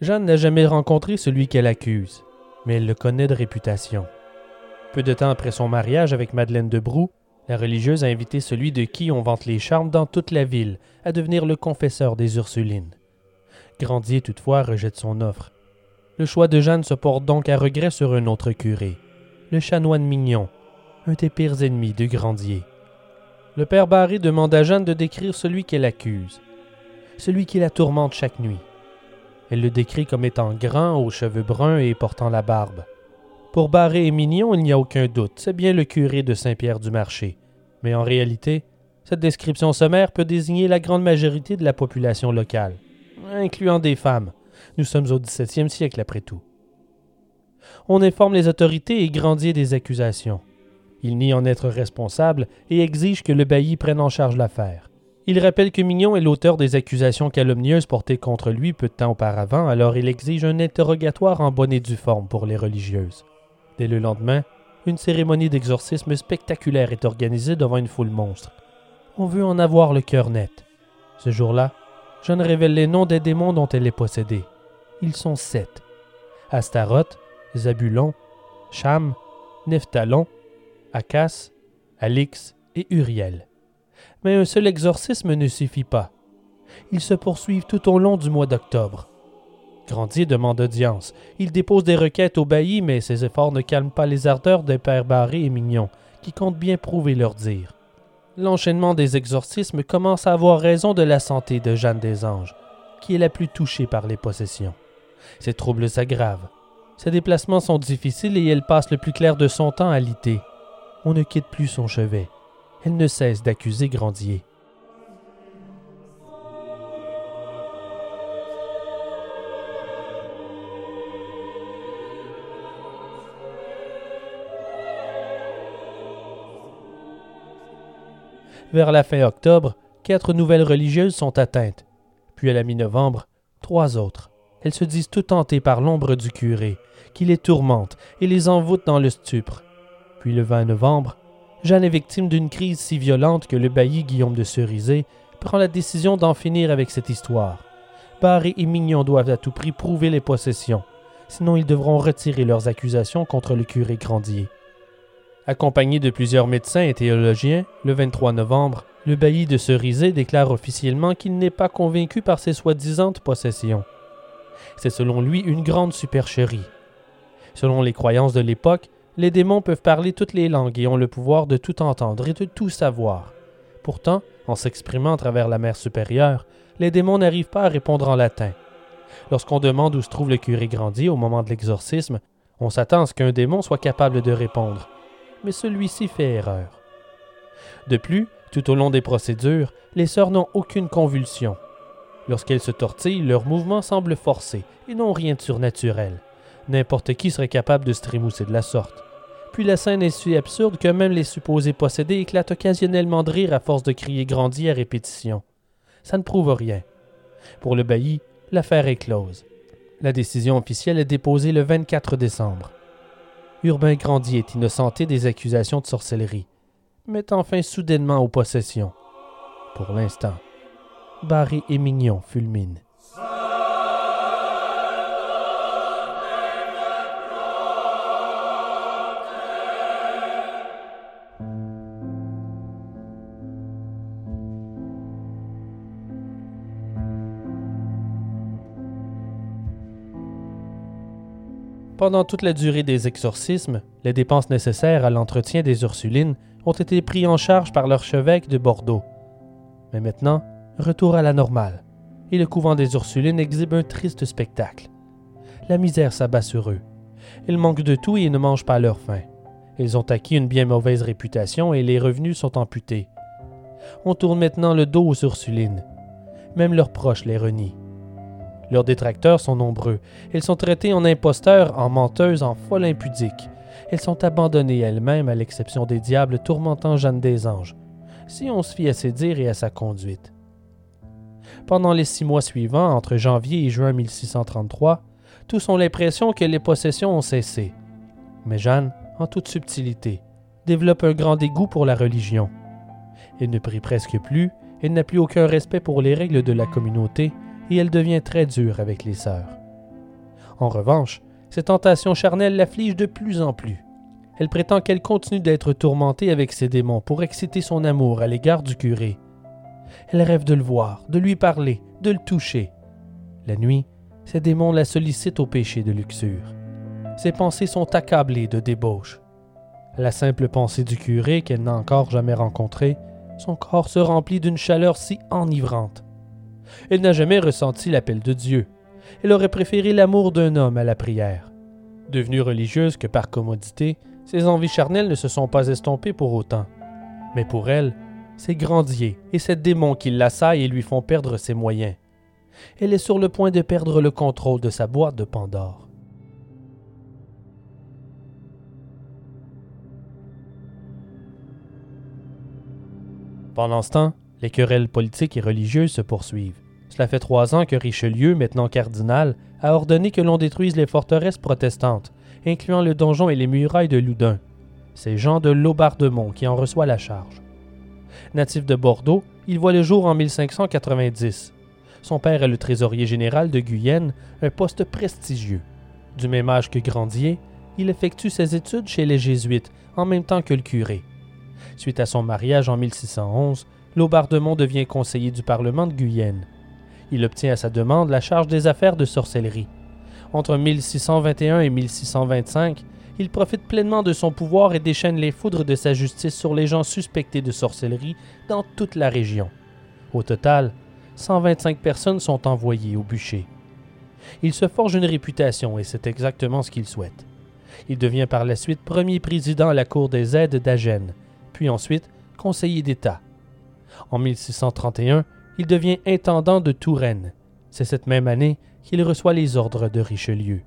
Jeanne n'a jamais rencontré celui qu'elle accuse. mais elle le connaît de réputation. Peu de temps après son mariage avec Madeleine de Brou, la religieuse a invité celui de qui on vante les charmes dans toute la ville à devenir le confesseur des Ursulines. Grandier toutefois rejette son offre. Le choix de Jeanne se porte donc à regret sur un autre curé, le chanoine Mignon, un des pires ennemis de Grandier. Le père Barré demande à Jeanne de décrire celui qu'elle accuse, celui qui la tourmente chaque nuit. Elle le décrit comme étant grand, aux cheveux bruns et portant la barbe. Pour Barré et Mignon, il n'y a aucun doute, c'est bien le curé de Saint-Pierre-du-Marché. Mais en réalité, cette description sommaire peut désigner la grande majorité de la population locale, incluant des femmes. Nous sommes au XVIIe siècle après tout. On informe les autorités et grandit des accusations. Il nie en être responsable et exige que le bailli prenne en charge l'affaire. Il rappelle que Mignon est l'auteur des accusations calomnieuses portées contre lui peu de temps auparavant, alors il exige un interrogatoire en bonne et due forme pour les religieuses. Dès le lendemain, une cérémonie d'exorcisme spectaculaire est organisée devant une foule monstre. On veut en avoir le cœur net. Ce jour-là, Jeanne révèle les noms des démons dont elle est possédée. Ils sont sept. Astaroth, Zabulon, Cham, Nephtalon, Akas, Alix et Uriel. Mais un seul exorcisme ne suffit pas. Ils se poursuivent tout au long du mois d'octobre. Grandier demande audience. Il dépose des requêtes au bailli, mais ses efforts ne calment pas les ardeurs des pères Barré et Mignon, qui comptent bien prouver leur dire. L'enchaînement des exorcismes commence à avoir raison de la santé de Jeanne des Anges, qui est la plus touchée par les possessions. Ses troubles s'aggravent. Ses déplacements sont difficiles et elle passe le plus clair de son temps à liter. On ne quitte plus son chevet. Elle ne cesse d'accuser Grandier. Vers la fin octobre, quatre nouvelles religieuses sont atteintes. Puis à la mi-novembre, trois autres. Elles se disent toutes hantées par l'ombre du curé, qui les tourmente et les envoûte dans le stupre. Puis le 20 novembre, Jeanne est victime d'une crise si violente que le bailli Guillaume de Cerisay prend la décision d'en finir avec cette histoire. Barré et Mignon doivent à tout prix prouver les possessions, sinon ils devront retirer leurs accusations contre le curé Grandier. Accompagné de plusieurs médecins et théologiens, le 23 novembre, le bailli de Cerisay déclare officiellement qu'il n'est pas convaincu par ces soi-disant possessions. C'est selon lui une grande supercherie. Selon les croyances de l'époque, les démons peuvent parler toutes les langues et ont le pouvoir de tout entendre et de tout savoir. Pourtant, en s'exprimant à travers la mer supérieure, les démons n'arrivent pas à répondre en latin. Lorsqu'on demande où se trouve le curé Grandier au moment de l'exorcisme, on s'attend à ce qu'un démon soit capable de répondre mais celui-ci fait erreur. De plus, tout au long des procédures, les sœurs n'ont aucune convulsion. Lorsqu'elles se tortillent, leurs mouvements semblent forcés et n'ont rien de surnaturel. N'importe qui serait capable de se trémousser de la sorte. Puis la scène est si absurde que même les supposés possédés éclatent occasionnellement de rire à force de crier grandi à répétition. Ça ne prouve rien. Pour le bailli, l'affaire est close. La décision officielle est déposée le 24 décembre. Urbain Grandier est innocenté des accusations de sorcellerie, mettant fin soudainement aux possessions. Pour l'instant, Barry et Mignon fulminent. Pendant toute la durée des exorcismes, les dépenses nécessaires à l'entretien des Ursulines ont été prises en charge par l'archevêque de Bordeaux. Mais maintenant, retour à la normale, et le couvent des Ursulines exhibe un triste spectacle. La misère s'abat sur eux. Ils manquent de tout et ne mangent pas leur faim. Ils ont acquis une bien mauvaise réputation et les revenus sont amputés. On tourne maintenant le dos aux Ursulines. Même leurs proches les renient. Leurs détracteurs sont nombreux. Elles sont traitées en imposteurs, en menteuses, en folles impudiques. Elles sont abandonnées elles-mêmes à l'exception des diables tourmentant Jeanne des Anges, si on se fie à ses dires et à sa conduite. Pendant les six mois suivants, entre janvier et juin 1633, tous ont l'impression que les possessions ont cessé. Mais Jeanne, en toute subtilité, développe un grand dégoût pour la religion. Elle ne prie presque plus, elle n'a plus aucun respect pour les règles de la communauté, et elle devient très dure avec les sœurs. En revanche, Ces tentations charnelles l'affligent de plus en plus. Elle prétend qu'elle continue d'être tourmentée avec ses démons pour exciter son amour à l'égard du curé. Elle rêve de le voir, de lui parler, de le toucher. La nuit, ces démons la sollicitent au péché de luxure. Ses pensées sont accablées de débauche. À la simple pensée du curé qu'elle n'a encore jamais rencontré, son corps se remplit d'une chaleur si enivrante. Elle n'a jamais ressenti l'appel de Dieu. Elle aurait préféré l'amour d'un homme à la prière. Devenue religieuse que par commodité, ses envies charnelles ne se sont pas estompées pour autant. Mais pour elle, c'est Grandier et ces démons qui l'assaillent et lui font perdre ses moyens. Elle est sur le point de perdre le contrôle de sa boîte de Pandore. Pendant ce temps, les querelles politiques et religieuses se poursuivent. Cela fait trois ans que Richelieu, maintenant cardinal, a ordonné que l'on détruise les forteresses protestantes, incluant le donjon et les murailles de Loudun. C'est Jean de Laubardemont qui en reçoit la charge. Natif de Bordeaux, il voit le jour en 1590. Son père est le trésorier général de Guyenne, un poste prestigieux. Du même âge que Grandier, il effectue ses études chez les Jésuites en même temps que le curé. Suite à son mariage en 1611, Laubardemont devient conseiller du Parlement de Guyenne. Il obtient à sa demande la charge des affaires de sorcellerie. Entre 1621 et 1625, il profite pleinement de son pouvoir et déchaîne les foudres de sa justice sur les gens suspectés de sorcellerie dans toute la région. Au total, 125 personnes sont envoyées au bûcher. Il se forge une réputation et c'est exactement ce qu'il souhaite. Il devient par la suite premier président à la Cour des aides d'Agen, puis ensuite conseiller d'État. En 1631, il devient intendant de Touraine. C'est cette même année qu'il reçoit les ordres de Richelieu.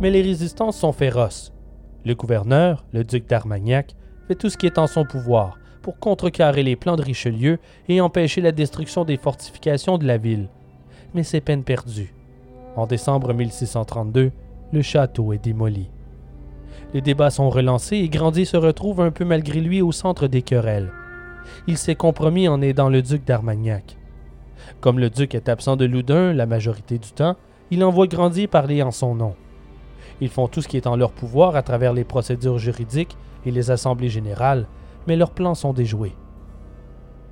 Mais les résistances sont féroces. Le gouverneur, le duc d'Armagnac, fait tout ce qui est en son pouvoir pour contrecarrer les plans de Richelieu et empêcher la destruction des fortifications de la ville. Mais c'est peine perdue. En décembre 1632, le château est démoli. Les débats sont relancés et Grandier se retrouve un peu malgré lui au centre des querelles. Il s'est compromis en aidant le duc d'Armagnac. Comme le duc est absent de Loudun la majorité du temps, il envoie Grandier parler en son nom. Ils font tout ce qui est en leur pouvoir à travers les procédures juridiques et les assemblées générales, mais leurs plans sont déjoués.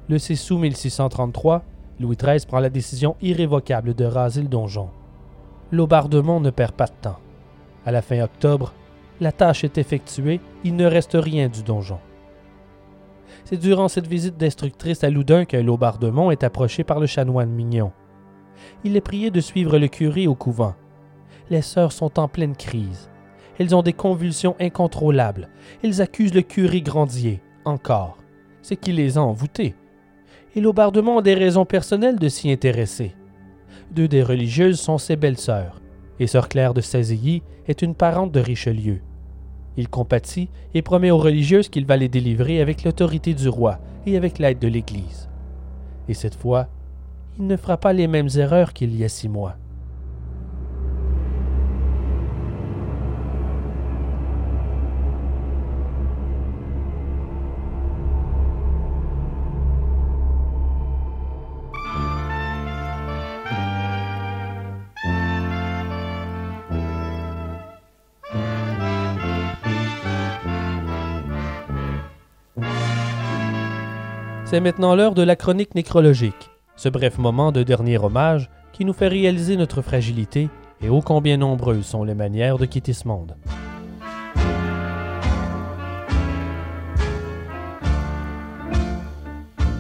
Le 6 août 1633, Louis XIII prend la décision irrévocable de raser le donjon. Laubardemont ne perd pas de temps. À la fin octobre, la tâche est effectuée, il ne reste rien du donjon. C'est durant cette visite d'instructrice à Loudun que Laubardemont est approché par le chanoine Mignon. Il est prié de suivre le curé au couvent. Les sœurs sont en pleine crise. Elles ont des convulsions incontrôlables. Elles accusent le curé Grandier, encore. C'est qui les a envoûtées. Et Laubardemont a des raisons personnelles de s'y intéresser. Deux des religieuses sont ses belles-sœurs, et sœur Claire de Sazilly est une parente de Richelieu. Il compatit et promet aux religieuses qu'il va les délivrer avec l'autorité du roi et avec l'aide de l'Église. Et cette fois, il ne fera pas les mêmes erreurs qu'il y a six mois. C'est maintenant l'heure de la chronique nécrologique, ce bref moment de dernier hommage qui nous fait réaliser notre fragilité et ô combien nombreuses sont les manières de quitter ce monde.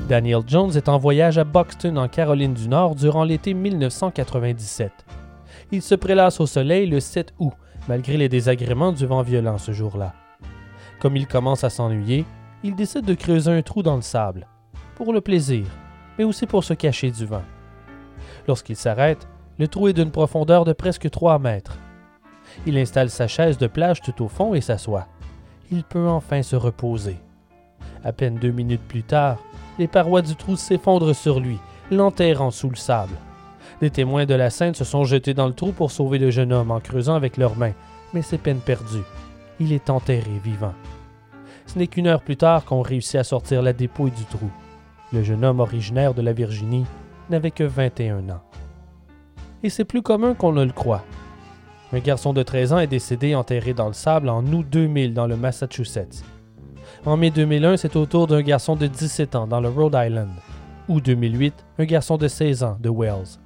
Daniel Jones est en voyage à Buxton en Caroline du Nord durant l'été 1997. Il se prélasse au soleil le 7 août, malgré les désagréments du vent violent ce jour-là. Comme il commence à s'ennuyer, il décide de creuser un trou dans le sable pour le plaisir, mais aussi pour se cacher du vent. Lorsqu'il s'arrête, le trou est d'une profondeur de presque 3 mètres. Il installe sa chaise de plage tout au fond et s'assoit. Il peut enfin se reposer. À peine deux minutes plus tard, les parois du trou s'effondrent sur lui, l'enterrant sous le sable. Des témoins de la scène se sont jetés dans le trou pour sauver le jeune homme en creusant avec leurs mains, mais c'est peine perdue. Il est enterré vivant. Ce n'est qu'une heure plus tard qu'on réussit à sortir la dépouille du trou. Le jeune homme originaire de la Virginie n'avait que 21 ans. Et c'est plus commun qu'on ne le croit. Un garçon de 13 ans est décédé enterré dans le sable en août 2000 dans le Massachusetts. En mai 2001, c'est au tour d'un garçon de 17 ans dans le Rhode Island. Août 2008, un garçon de 16 ans de Wales.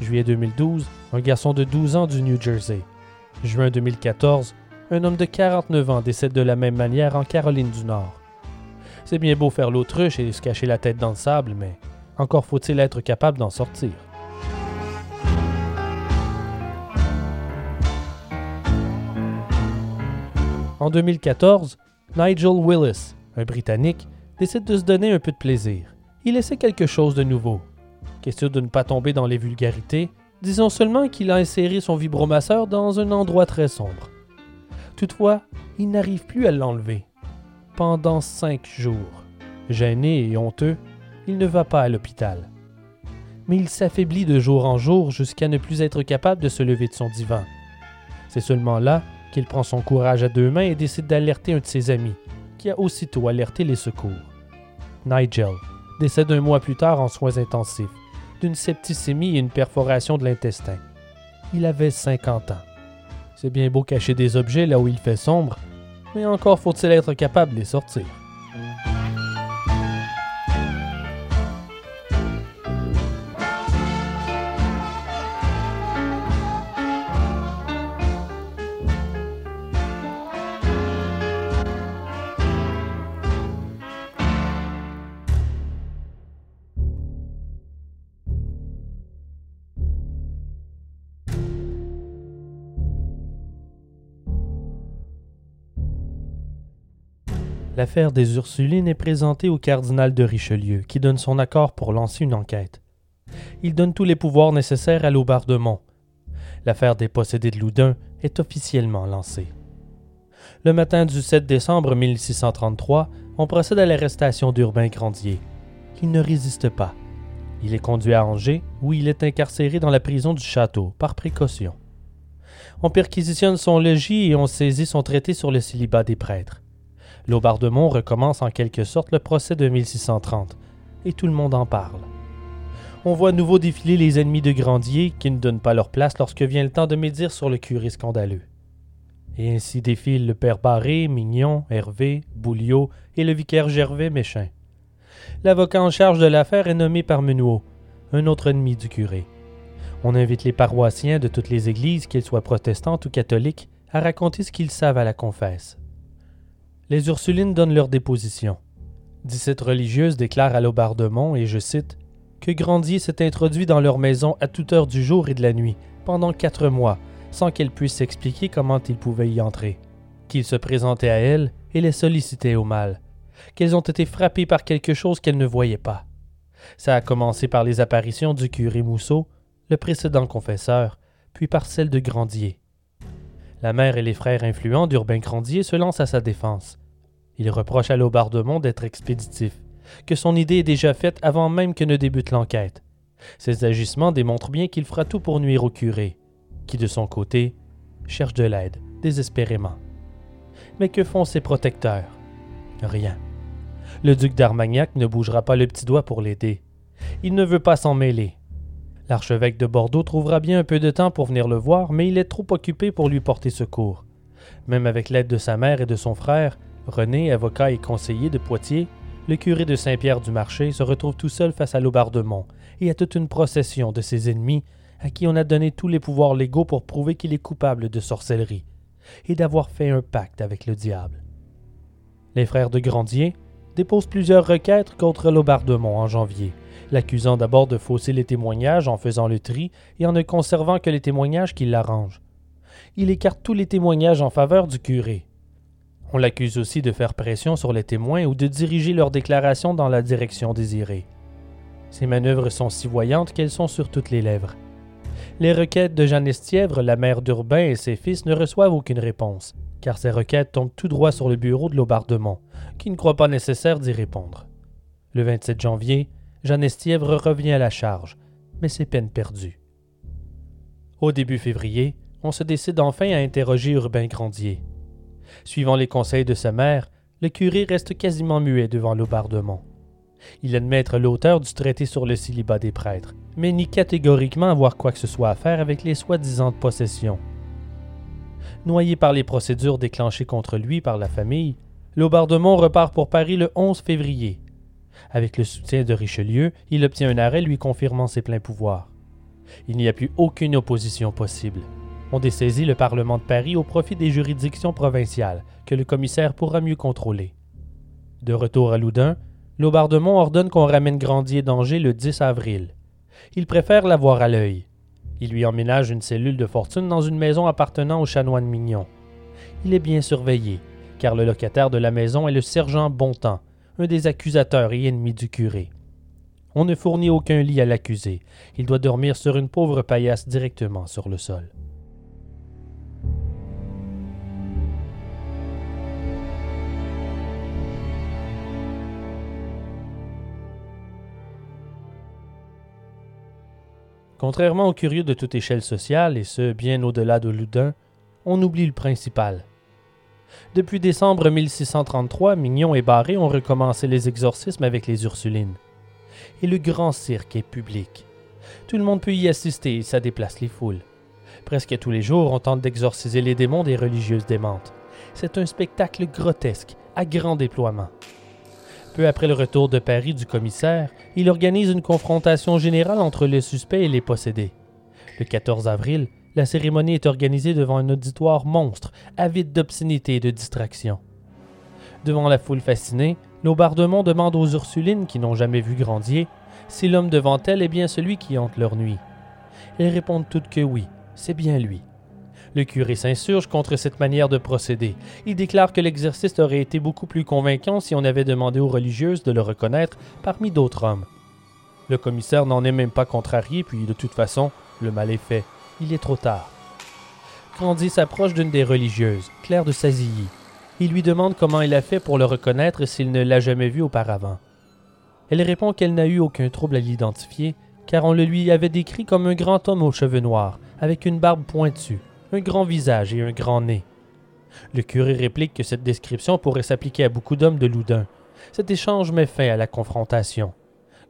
Juillet 2012, un garçon de 12 ans du New Jersey. Juin 2014, un homme de 49 ans décède de la même manière en Caroline du Nord. C'est bien beau faire l'autruche et se cacher la tête dans le sable, mais encore faut-il être capable d'en sortir. En 2014, Nigel Willis, un Britannique, décide de se donner un peu de plaisir. Il essaie quelque chose de nouveau. Question de ne pas tomber dans les vulgarités, disons seulement qu'il a inséré son vibromasseur dans un endroit très sombre. Toutefois, il n'arrive plus à l'enlever. Pendant cinq jours. Gêné et honteux, il ne va pas à l'hôpital. Mais il s'affaiblit de jour en jour jusqu'à ne plus être capable de se lever de son divan. C'est seulement là qu'il prend son courage à deux mains et décide d'alerter un de ses amis, qui a aussitôt alerté les secours. Nigel décède un mois plus tard en soins intensifs, d'une septicémie et une perforation de l'intestin. Il avait 50 ans. C'est bien beau cacher des objets là où il fait sombre, mais encore faut-il être capable de les sortir? L'affaire des Ursulines est présentée au cardinal de Richelieu, qui donne son accord pour lancer une enquête. Il donne tous les pouvoirs nécessaires à Laubardemont. L'affaire des possédés de Loudun est officiellement lancée. Le matin du 7 décembre 1633, on procède à l'arrestation d'Urbain Grandier. Il ne résiste pas. Il est conduit à Angers, où il est incarcéré dans la prison du château, par précaution. On perquisitionne son logis et on saisit son traité sur le célibat des prêtres. Laubardemont recommence en quelque sorte le procès de 1630, et tout le monde en parle. On voit à nouveau défiler les ennemis de Grandier qui ne donnent pas leur place lorsque vient le temps de médire sur le curé scandaleux. Et ainsi défilent le père Barré, Mignon, Hervé, Bouliot et le vicaire Gervais Méchin. L'avocat en charge de l'affaire est nommé par Menuot, un autre ennemi du curé. On invite les paroissiens de toutes les églises, qu'ils soient protestantes ou catholiques, à raconter ce qu'ils savent à la confesse les Ursulines donnent leur déposition. Dix-sept religieuses déclarent à Laubardemont, et je cite, que Grandier s'est introduit dans leur maison à toute heure du jour et de la nuit, pendant quatre mois, sans qu'elle puisse s'expliquer comment il pouvait y entrer, qu'il se présentait à elles et les sollicitait au mal, qu'elles ont été frappées par quelque chose qu'elles ne voyaient pas. Ça a commencé par les apparitions du curé Mousseau, le précédent confesseur, puis par celle de Grandier. La mère et les frères influents d'Urbain Grandier se lancent à sa défense. Ils reprochent à Laubardemont d'être expéditif, que son idée est déjà faite avant même que ne débute l'enquête. Ces agissements démontrent bien qu'il fera tout pour nuire au curé, qui de son côté cherche de l'aide, désespérément. Mais que font ses protecteurs? Rien. Le duc d'Armagnac ne bougera pas le petit doigt pour l'aider. Il ne veut pas s'en mêler. L'archevêque de Bordeaux trouvera bien un peu de temps pour venir le voir, mais il est trop occupé pour lui porter secours. Même avec l'aide de sa mère et de son frère, René, avocat et conseiller de Poitiers, le curé de Saint-Pierre-du-Marché se retrouve tout seul face à Laubardemont et à toute une procession de ses ennemis à qui on a donné tous les pouvoirs légaux pour prouver qu'il est coupable de sorcellerie et d'avoir fait un pacte avec le diable. Les frères de Grandier déposent plusieurs requêtes contre Laubardemont en janvier, l'accusant d'abord de fausser les témoignages en faisant le tri et en ne conservant que les témoignages qui l'arrangent. Il écarte tous les témoignages en faveur du curé. On l'accuse aussi de faire pression sur les témoins ou de diriger leurs déclarations dans la direction désirée. Ces manœuvres sont si voyantes qu'elles sont sur toutes les lèvres. Les requêtes de Jeanne Estièvre, la mère d'Urbain et ses fils ne reçoivent aucune réponse, car ces requêtes tombent tout droit sur le bureau de Laubardemont, qui ne croit pas nécessaire d'y répondre. Le 27 janvier, Jeanne Estièvre revient à la charge, mais c'est peine perdue. Au début février, on se décide enfin à interroger Urbain Grandier. Suivant les conseils de sa mère, le curé reste quasiment muet devant Laubardemont. Il admet être l'auteur du traité sur le célibat des prêtres, mais nie catégoriquement avoir quoi que ce soit à faire avec les soi-disant possessions. Noyé par les procédures déclenchées contre lui par la famille, Laubardemont repart pour Paris le 11 février. Avec le soutien de Richelieu, il obtient un arrêt lui confirmant ses pleins pouvoirs. Il n'y a plus aucune opposition possible. On dessaisit le Parlement de Paris au profit des juridictions provinciales, que le commissaire pourra mieux contrôler. De retour à Loudun, Laubardemont ordonne qu'on ramène Grandier d'Angers le 10 avril. Il préfère l'avoir à l'œil. Il lui emménage une cellule de fortune dans une maison appartenant au chanoine Mignon. Il est bien surveillé, car le locataire de la maison est le sergent Bontemps, un des accusateurs et ennemis du curé. On ne fournit aucun lit à l'accusé. Il doit dormir sur une pauvre paillasse directement sur le sol. Contrairement aux curieux de toute échelle sociale, et ce bien au-delà de Loudun, on oublie le principal. Depuis décembre 1633, Mignon et Barré ont recommencé les exorcismes avec les Ursulines. Et le grand cirque est public. Tout le monde peut y assister et ça déplace les foules. Presque tous les jours, on tente d'exorciser les démons des religieuses démentes. C'est un spectacle grotesque, à grand déploiement. Peu après le retour de Paris du commissaire, il organise une confrontation générale entre les suspects et les possédés. Le 14 avril, la cérémonie est organisée devant un auditoire monstre, avide d'obscénité et de distraction. Devant la foule fascinée, Laubardemont demande aux Ursulines qui n'ont jamais vu Grandier si l'homme devant elles est bien celui qui hante leur nuit. Elles répondent toutes que oui, c'est bien lui. Le curé s'insurge contre cette manière de procéder. Il déclare que l'exercice aurait été beaucoup plus convaincant si on avait demandé aux religieuses de le reconnaître parmi d'autres hommes. Le commissaire n'en est même pas contrarié, puis de toute façon, le mal est fait. Il est trop tard. Grandy s'approche d'une des religieuses, Claire de Sazilly. Il lui demande comment il a fait pour le reconnaître s'il ne l'a jamais vu auparavant. Elle répond qu'elle n'a eu aucun trouble à l'identifier, car on le lui avait décrit comme un grand homme aux cheveux noirs, avec une barbe pointue, un grand visage et un grand nez. Le curé réplique que cette description pourrait s'appliquer à beaucoup d'hommes de Loudun. Cet échange met fin à la confrontation.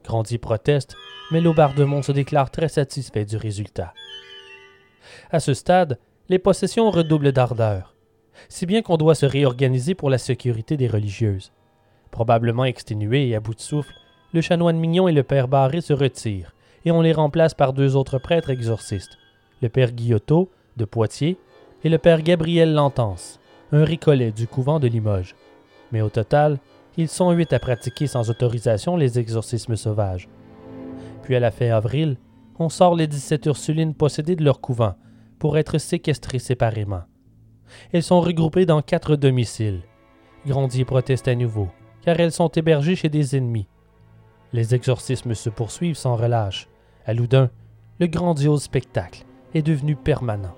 Grandy proteste, mais Laubardemont se déclare très satisfait du résultat. À ce stade, les possessions redoublent d'ardeur, si bien qu'on doit se réorganiser pour la sécurité des religieuses. Probablement exténués et à bout de souffle, le chanoine Mignon et le père Barré se retirent, et on les remplace par deux autres prêtres exorcistes, le père Guillotot de Poitiers et le père Gabriel Lantance, un ricolet du couvent de Limoges. Mais au total, ils sont huit à pratiquer sans autorisation les exorcismes sauvages. Puis à la fin avril, on sort les 17 Ursulines possédées de leur couvent pour être séquestrées séparément. Elles sont regroupées dans quatre domiciles. Grandier proteste à nouveau, car elles sont hébergées chez des ennemis. Les exorcismes se poursuivent sans relâche. À Loudun, le grandiose spectacle est devenu permanent.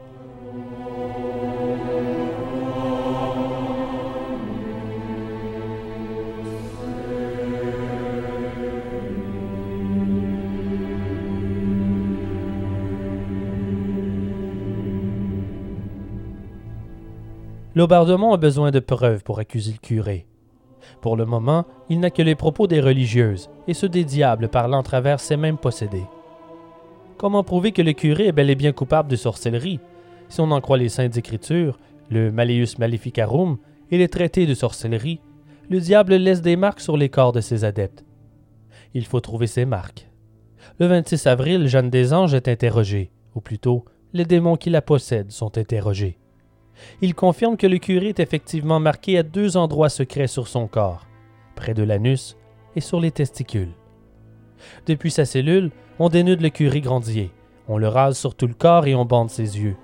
Laubardemont a besoin de preuves pour accuser le curé. Pour le moment, il n'a que les propos des religieuses et ceux des diables parlant à travers ces mêmes possédés. Comment prouver que le curé est bel et bien coupable de sorcellerie? Si on en croit les saintes écritures, le Malleus Maleficarum et les traités de sorcellerie, le diable laisse des marques sur les corps de ses adeptes. Il faut trouver ces marques. Le 26 avril, Jeanne des Anges est interrogée, ou plutôt, les démons qui la possèdent sont interrogés. Il confirme que le curé est effectivement marqué à deux endroits secrets sur son corps, près de l'anus et sur les testicules. Depuis sa cellule, on dénude le curé Grandier, on le rase sur tout le corps et on bande ses yeux.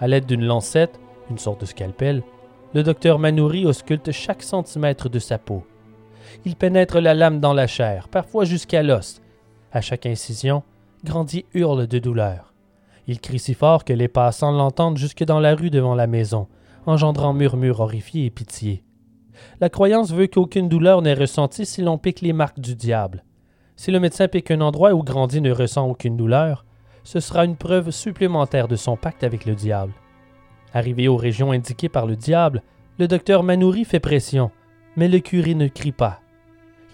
À l'aide d'une lancette, une sorte de scalpel, le docteur Manoury ausculte chaque centimètre de sa peau. Il pénètre la lame dans la chair, parfois jusqu'à l'os. À chaque incision, Grandier hurle de douleur. Il crie si fort que les passants l'entendent jusque dans la rue devant la maison, engendrant murmures horrifiés et pitié. La croyance veut qu'aucune douleur n'est ressentie si l'on pique les marques du diable. Si le médecin pique un endroit où Grandi ne ressent aucune douleur, ce sera une preuve supplémentaire de son pacte avec le diable. Arrivé aux régions indiquées par le diable, le docteur Manoury fait pression, mais le curé ne crie pas.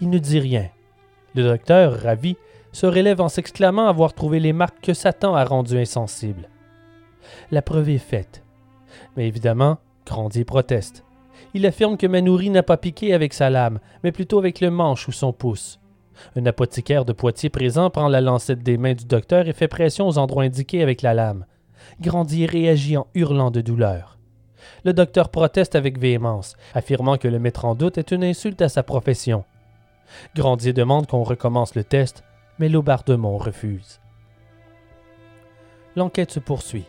Il ne dit rien, Le docteur, ravi, se relève en s'exclamant avoir trouvé les marques que Satan a rendues insensibles. La preuve est faite. Mais évidemment, Grandier proteste. Il affirme que Manoury n'a pas piqué avec sa lame, mais plutôt avec le manche ou son pouce. Un apothicaire de Poitiers présent prend la lancette des mains du docteur et fait pression aux endroits indiqués avec la lame. Grandier réagit en hurlant de douleur. Le docteur proteste avec véhémence, affirmant que le mettre en doute est une insulte à sa profession. Grandier demande qu'on recommence le test, mais Laubardemont refuse. L'enquête se poursuit.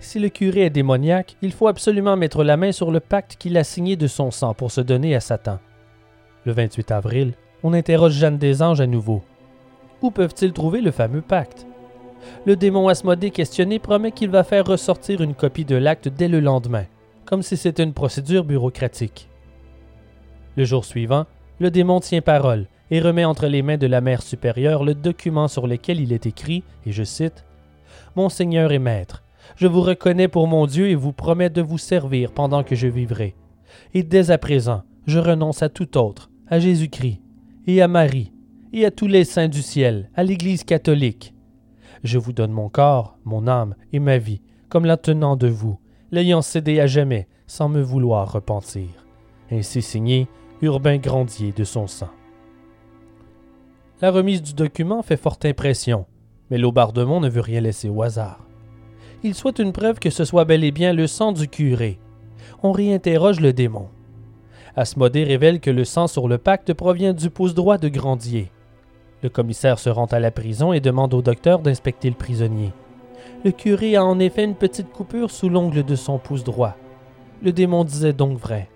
Si le curé est démoniaque, il faut absolument mettre la main sur le pacte qu'il a signé de son sang pour se donner à Satan. Le 28 avril, on interroge Jeanne des Anges à nouveau. Où peuvent-ils trouver le fameux pacte? Le démon Asmodée questionné promet qu'il va faire ressortir une copie de l'acte dès le lendemain, comme si c'était une procédure bureaucratique. Le jour suivant, le démon tient parole et remet entre les mains de la mère supérieure le document sur lequel il est écrit, et je cite Mon Seigneur et Maître, je vous reconnais pour mon Dieu et vous promets de vous servir pendant que je vivrai. Et dès à présent, je renonce à tout autre, à Jésus-Christ, et à Marie, et à tous les saints du ciel, à l'Église catholique. Je vous donne mon corps, mon âme et ma vie, comme la tenant de vous, l'ayant cédé à jamais, sans me vouloir repentir. Ainsi signé Urbain Grandier de son sang. La remise du document fait forte impression, mais Laubardemont ne veut rien laisser au hasard il souhaite une preuve que ce soit bel et bien le sang du curé. On réinterroge le démon. Asmodée révèle que le sang sur le pacte provient du pouce droit de Grandier. Le commissaire se rend à la prison et demande au docteur d'inspecter le prisonnier. Le curé a en effet une petite coupure sous l'ongle de son pouce droit. Le démon disait donc vrai.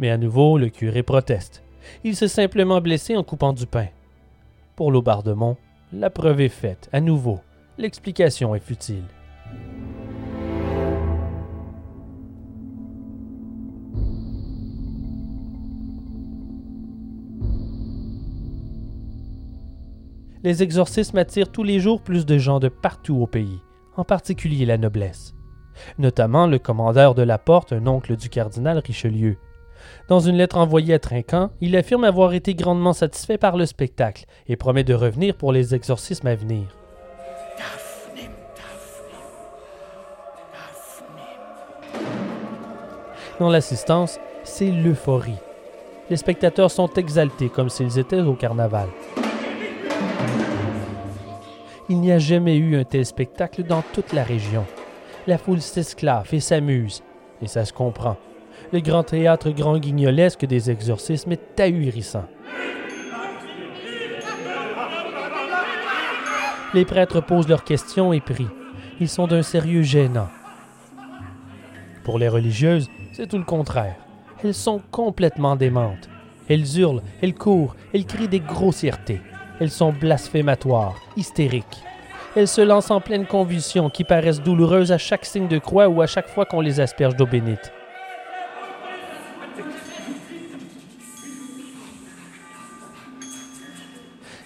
Mais à nouveau, le curé proteste. Il s'est simplement blessé en coupant du pain. Pour Laubardemont, la preuve est faite, à nouveau. L'explication est futile. les exorcismes attirent tous les jours plus de gens de partout au pays, en particulier la noblesse. Notamment le commandeur de la porte, un oncle du cardinal Richelieu. Dans une lettre envoyée à Trinquant, il affirme avoir été grandement satisfait par le spectacle et promet de revenir pour les exorcismes à venir. Dans l'assistance, c'est l'euphorie. Les spectateurs sont exaltés comme s'ils étaient au carnaval. Il n'y a jamais eu un tel spectacle dans toute la région. La foule s'esclave et s'amuse, et ça se comprend. Le grand théâtre grand guignolesque des exorcismes est ahurissant. Les prêtres posent leurs questions et prient. Ils sont d'un sérieux gênant. Pour les religieuses, c'est tout le contraire. Elles sont complètement démentes. Elles hurlent, elles courent, elles crient des grossièretés. Elles sont blasphématoires, hystériques. Elles se lancent en pleine convulsion qui paraissent douloureuses à chaque signe de croix ou à chaque fois qu'on les asperge d'eau bénite.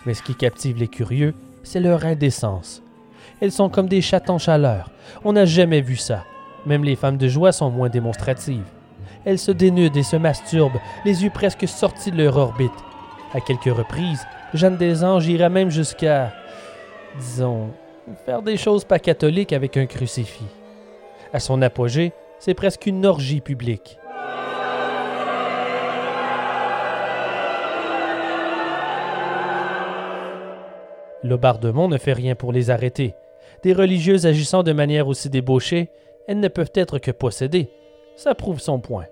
Mais ce qui captive les curieux, c'est leur indécence. Elles sont comme des chats en chaleur. On n'a jamais vu ça. Même les femmes de joie sont moins démonstratives. Elles se dénudent et se masturbent, les yeux presque sortis de leur orbite. À quelques reprises, Jeanne des Anges ira même jusqu'à, disons, faire des choses pas catholiques avec un crucifix. À son apogée, c'est presque une orgie publique. Laubardemont ne fait rien pour les arrêter. Des religieuses agissant de manière aussi débauchée, elles ne peuvent être que possédées. Ça prouve son point.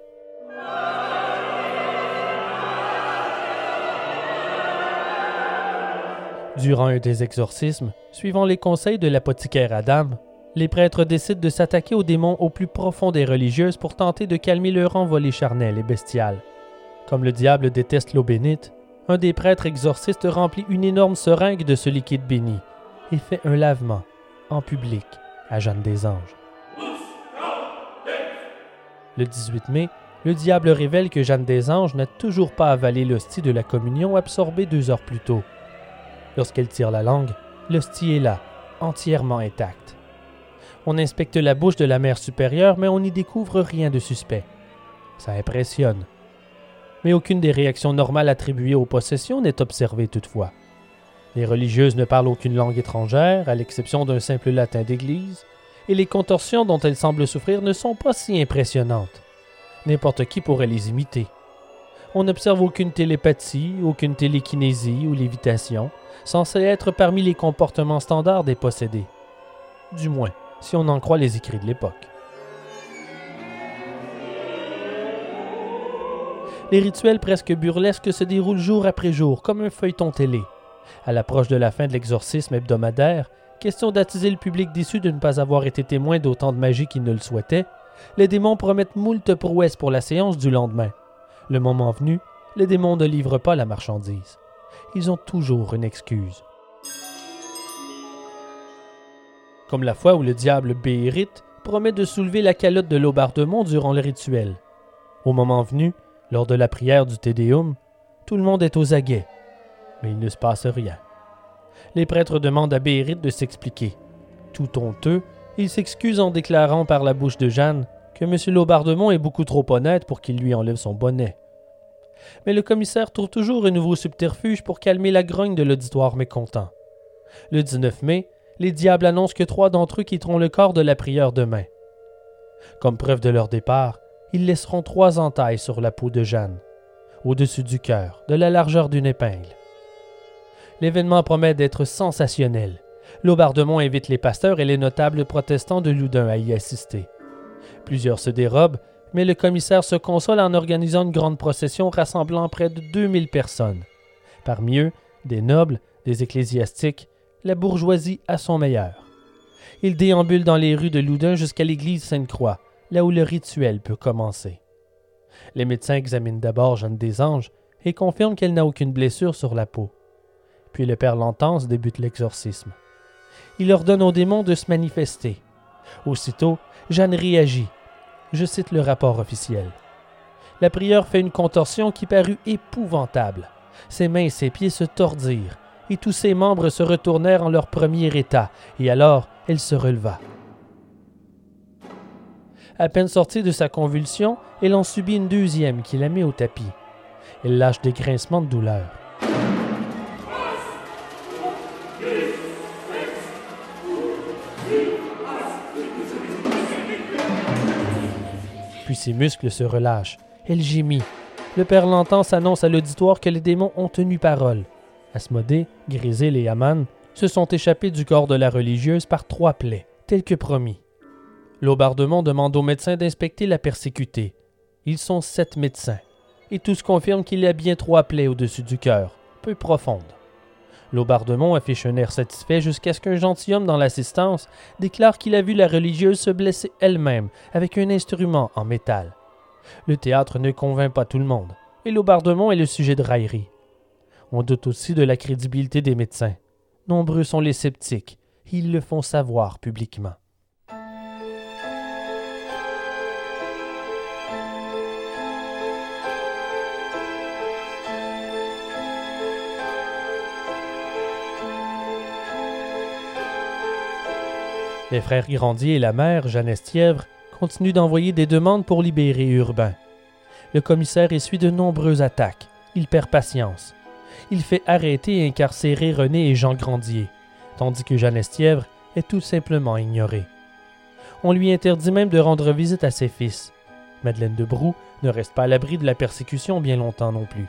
Durant un des exorcismes, suivant les conseils de l'apothicaire Adam, les prêtres décident de s'attaquer aux démons au plus profond des religieuses pour tenter de calmer leur envolée charnel et bestial. Comme le diable déteste l'eau bénite, un des prêtres exorcistes remplit une énorme seringue de ce liquide béni et fait un lavement, en public, à Jeanne des Anges. Le 18 mai, le diable révèle que Jeanne des Anges n'a toujours pas avalé l'hostie de la communion absorbée deux heures plus tôt Lorsqu'elle tire la langue, l'hostie est là, entièrement intacte. On inspecte la bouche de la mère supérieure, mais on n'y découvre rien de suspect. Ça impressionne. Mais aucune des réactions normales attribuées aux possessions n'est observée toutefois. Les religieuses ne parlent aucune langue étrangère, à l'exception d'un simple latin d'église, et les contorsions dont elles semblent souffrir ne sont pas si impressionnantes. N'importe qui pourrait les imiter. On n'observe aucune télépathie, aucune télékinésie ou lévitation, censée être parmi les comportements standards des possédés. Du moins, si on en croit les écrits de l'époque. Les rituels presque burlesques se déroulent jour après jour, comme un feuilleton télé. À l'approche de la fin de l'exorcisme hebdomadaire, question d'attiser le public déçu de ne pas avoir été témoin d'autant de magie qu'il ne le souhaitait, les démons promettent moult prouesses pour la séance du lendemain. Le moment venu, les démons ne livrent pas la marchandise. Ils ont toujours une excuse. Comme la fois où le diable Béhérite promet de soulever la calotte de l'Aubardemont durant le rituel. Au moment venu, lors de la prière du Tédéum, tout le monde est aux aguets, mais il ne se passe rien. Les prêtres demandent à Béhérite de s'expliquer. Tout honteux, il s'excuse en déclarant par la bouche de Jeanne que M. Laubardemont est beaucoup trop honnête pour qu'il lui enlève son bonnet. Mais le commissaire trouve toujours un nouveau subterfuge pour calmer la grogne de l'auditoire mécontent. Le 19 mai, les diables annoncent que trois d'entre eux quitteront le corps de la prieure demain. Comme preuve de leur départ, ils laisseront trois entailles sur la peau de Jeanne, au-dessus du cœur, de la largeur d'une épingle. L'événement promet d'être sensationnel. Laubardemont invite les pasteurs et les notables protestants de Loudun à y assister. Plusieurs se dérobent, mais le commissaire se console en organisant une grande procession rassemblant près de 2000 personnes. Parmi eux, des nobles, des ecclésiastiques, la bourgeoisie à son meilleur. Il déambule dans les rues de Loudun jusqu'à l'église Sainte-Croix, là où le rituel peut commencer. Les médecins examinent d'abord Jeanne des Anges et confirment qu'elle n'a aucune blessure sur la peau. Puis le père Lentance débute l'exorcisme. Il ordonne aux démons de se manifester. Aussitôt, Jeanne réagit. Je cite le rapport officiel. La prieure fait une contorsion qui parut épouvantable. Ses mains et ses pieds se tordirent, et tous ses membres se retournèrent en leur premier état, et alors elle se releva. À peine sortie de sa convulsion, elle en subit une deuxième qui la met au tapis. Elle lâche des grincements de douleur. Puis ses muscles se relâchent. Elle gémit. Le père Lentance annonce à l'auditoire que les démons ont tenu parole. Asmodée, Grésil et Aman se sont échappés du corps de la religieuse par trois plaies, telles que promis. Laubardemont demande aux médecins d'inspecter la persécutée. Ils sont sept médecins, et tous confirment qu'il y a bien trois plaies au-dessus du cœur, peu profondes. Laubardemont affiche un air satisfait jusqu'à ce qu'un gentilhomme dans l'assistance déclare qu'il a vu la religieuse se blesser elle-même avec un instrument en métal. Le théâtre ne convainc pas tout le monde, et Laubardemont est le sujet de raillerie. On doute aussi de la crédibilité des médecins. Nombreux sont les sceptiques, ils le font savoir publiquement. Les frères Grandier et la mère, Jeanne Estièvre, continuent d'envoyer des demandes pour libérer Urbain. Le commissaire essuie de nombreuses attaques. Il perd patience. Il fait arrêter et incarcérer René et Jean Grandier, tandis que Jeanne Estièvre est tout simplement ignorée. On lui interdit même de rendre visite à ses fils. Madeleine de Brou ne reste pas à l'abri de la persécution bien longtemps non plus.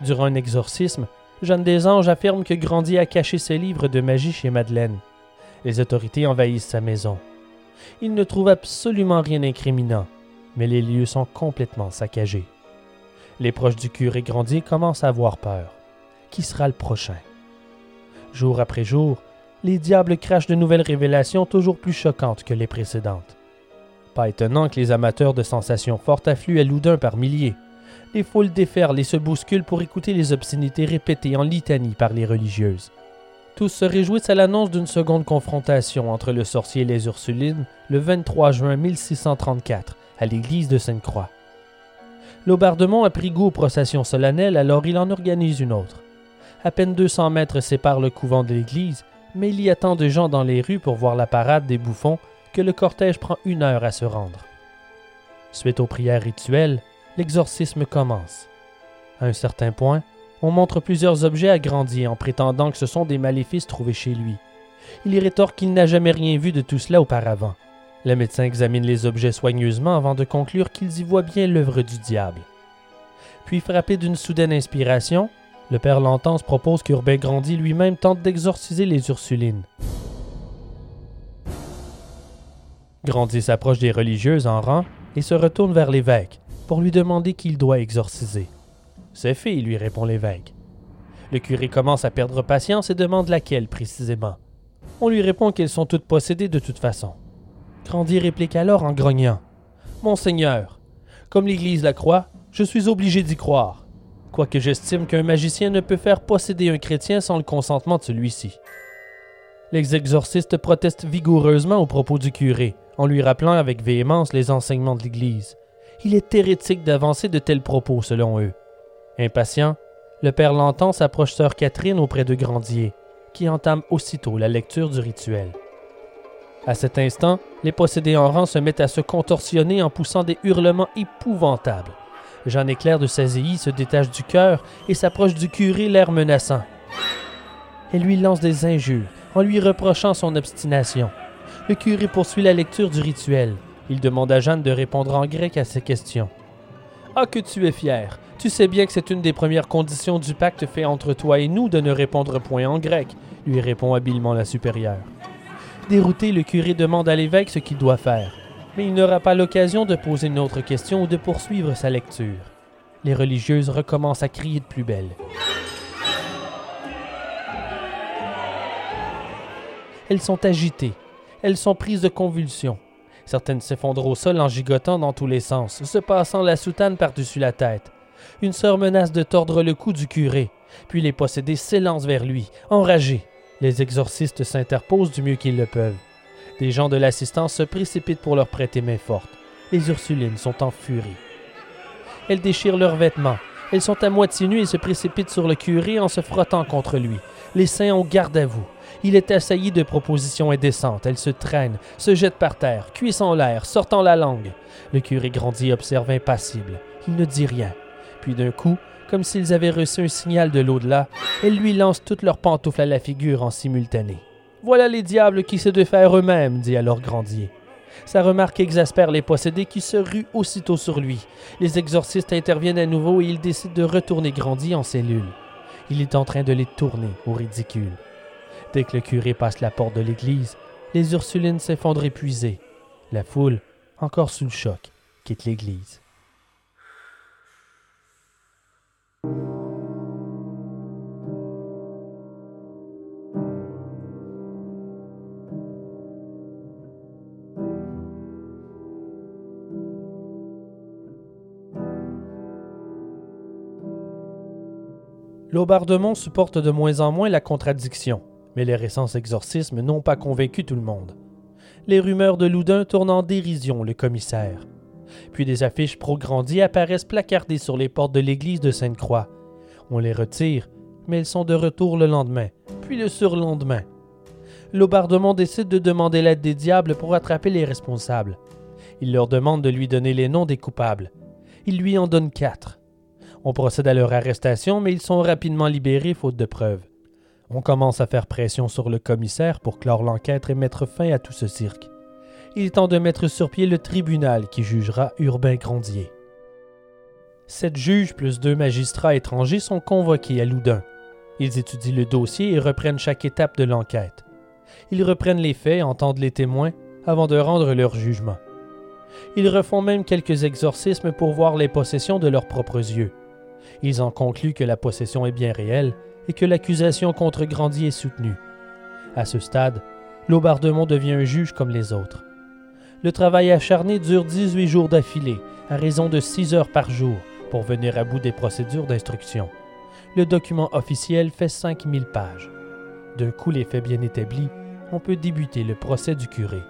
Durant un exorcisme, Jeanne des Anges affirme que Grandier a caché ses livres de magie chez Madeleine. Les autorités envahissent sa maison. Ils ne trouvent absolument rien d'incriminant, mais les lieux sont complètement saccagés. Les proches du curé Grandier commencent à avoir peur. Qui sera le prochain? Jour après jour, les diables crachent de nouvelles révélations toujours plus choquantes que les précédentes. Pas étonnant que les amateurs de sensations fortes affluent à Loudun par milliers. Les foules déferlent et se bousculent pour écouter les obscénités répétées en litanie par les religieuses. Tous se réjouissent à l'annonce d'une seconde confrontation entre le sorcier et les Ursulines le 23 juin 1634 à l'église de Sainte-Croix. Laubardemont a pris goût aux processions solennelles, alors il en organise une autre. À peine 200 mètres séparent le couvent de l'église, mais il y a tant de gens dans les rues pour voir la parade des bouffons que le cortège prend une heure à se rendre. Suite aux prières rituelles, l'exorcisme commence. À un certain point, on montre plusieurs objets à Grandier en prétendant que ce sont des maléfices trouvés chez lui. Il y rétorque qu'il n'a jamais rien vu de tout cela auparavant. Le médecin examine les objets soigneusement avant de conclure qu'ils y voient bien l'œuvre du diable. Puis, frappé d'une soudaine inspiration, le père Lentance propose qu'Urbain Grandier lui-même tente d'exorciser les Ursulines. Grandier s'approche des religieuses en rang et se retourne vers l'évêque pour lui demander qui il doit exorciser. C'est fait, lui répond l'évêque. Le curé commence à perdre patience et demande laquelle précisément. On lui répond qu'elles sont toutes possédées de toute façon. Grandier réplique alors en grognant. Monseigneur, comme l'Église la croit, je suis obligé d'y croire, quoique j'estime qu'un magicien ne peut faire posséder un chrétien sans le consentement de celui-ci. Les exorcistes protestent vigoureusement aux propos du curé, en lui rappelant avec véhémence les enseignements de l'Église. Il est hérétique d'avancer de tels propos, selon eux. Impatient, le père Lantan s'approche sœur Catherine auprès de Grandier, qui entame aussitôt la lecture du rituel. À cet instant, les possédés en rang se mettent à se contorsionner en poussant des hurlements épouvantables. Jean Éclair de Sazéi se détache du cœur et s'approche du curé, l'air menaçant. Elle lui lance des injures en lui reprochant son obstination. Le curé poursuit la lecture du rituel. Il demande à Jeanne de répondre en grec à ses questions. Ah, que tu es fier Tu sais bien que c'est une des premières conditions du pacte fait entre toi et nous de ne répondre point en grec, lui répond habilement la supérieure. Dérouté, le curé demande à l'évêque ce qu'il doit faire, mais il n'aura pas l'occasion de poser une autre question ou de poursuivre sa lecture. Les religieuses recommencent à crier de plus belle. Elles sont agitées, elles sont prises de convulsions. Certaines s'effondrent au sol en gigotant dans tous les sens, se passant la soutane par-dessus la tête. Une sœur menace de tordre le cou du curé, puis les possédés s'élancent vers lui, enragés. Les exorcistes s'interposent du mieux qu'ils le peuvent. Des gens de l'assistance se précipitent pour leur prêter main forte. Les Ursulines sont en furie. Elles déchirent leurs vêtements. Elles sont à moitié nues et se précipitent sur le curé en se frottant contre lui. Les saints ont garde à vous. Il est assailli de propositions indécentes. Elles se traînent, se jettent par terre, cuissent en l'air, sortant la langue. Le curé grandit observe impassible. Il ne dit rien. Puis d'un coup, comme s'ils avaient reçu un signal de l'au-delà, elles lui lancent toutes leurs pantoufles à la figure en simultané. Voilà les diables qui se défaire eux-mêmes, dit alors Grandier. Sa remarque exaspère les possédés qui se ruent aussitôt sur lui. Les exorcistes interviennent à nouveau et il décide de retourner Grandier en cellule. Il est en train de les tourner au ridicule. Dès que le curé passe la porte de l'église, les Ursulines s'effondrent épuisées. La foule, encore sous le choc, quitte l'église. Laubardemont supporte de moins en moins la contradiction, mais les récents exorcismes n'ont pas convaincu tout le monde. Les rumeurs de Loudun tournent en dérision le commissaire. Puis des affiches pro-grandies apparaissent placardées sur les portes de l'église de Sainte-Croix. On les retire, mais elles sont de retour le lendemain, puis le surlendemain. Laubardemont décide de demander l'aide des diables pour attraper les responsables. Il leur demande de lui donner les noms des coupables. Il lui en donne quatre. On procède à leur arrestation, mais ils sont rapidement libérés faute de preuves. On commence à faire pression sur le commissaire pour clore l'enquête et mettre fin à tout ce cirque. Il est temps de mettre sur pied le tribunal qui jugera Urbain Grandier. Sept juges plus deux magistrats étrangers sont convoqués à Loudun. Ils étudient le dossier et reprennent chaque étape de l'enquête. Ils reprennent les faits, entendent les témoins, avant de rendre leur jugement. Ils refont même quelques exorcismes pour voir les possessions de leurs propres yeux. Ils en concluent que la possession est bien réelle et que l'accusation contre Grandier est soutenue. À ce stade, Laubardemont devient un juge comme les autres. Le travail acharné dure 18 jours d'affilée, à raison de 6 heures par jour, pour venir à bout des procédures d'instruction. Le document officiel fait 5000 pages. D'un coup les faits bien établis, on peut débuter le procès du curé.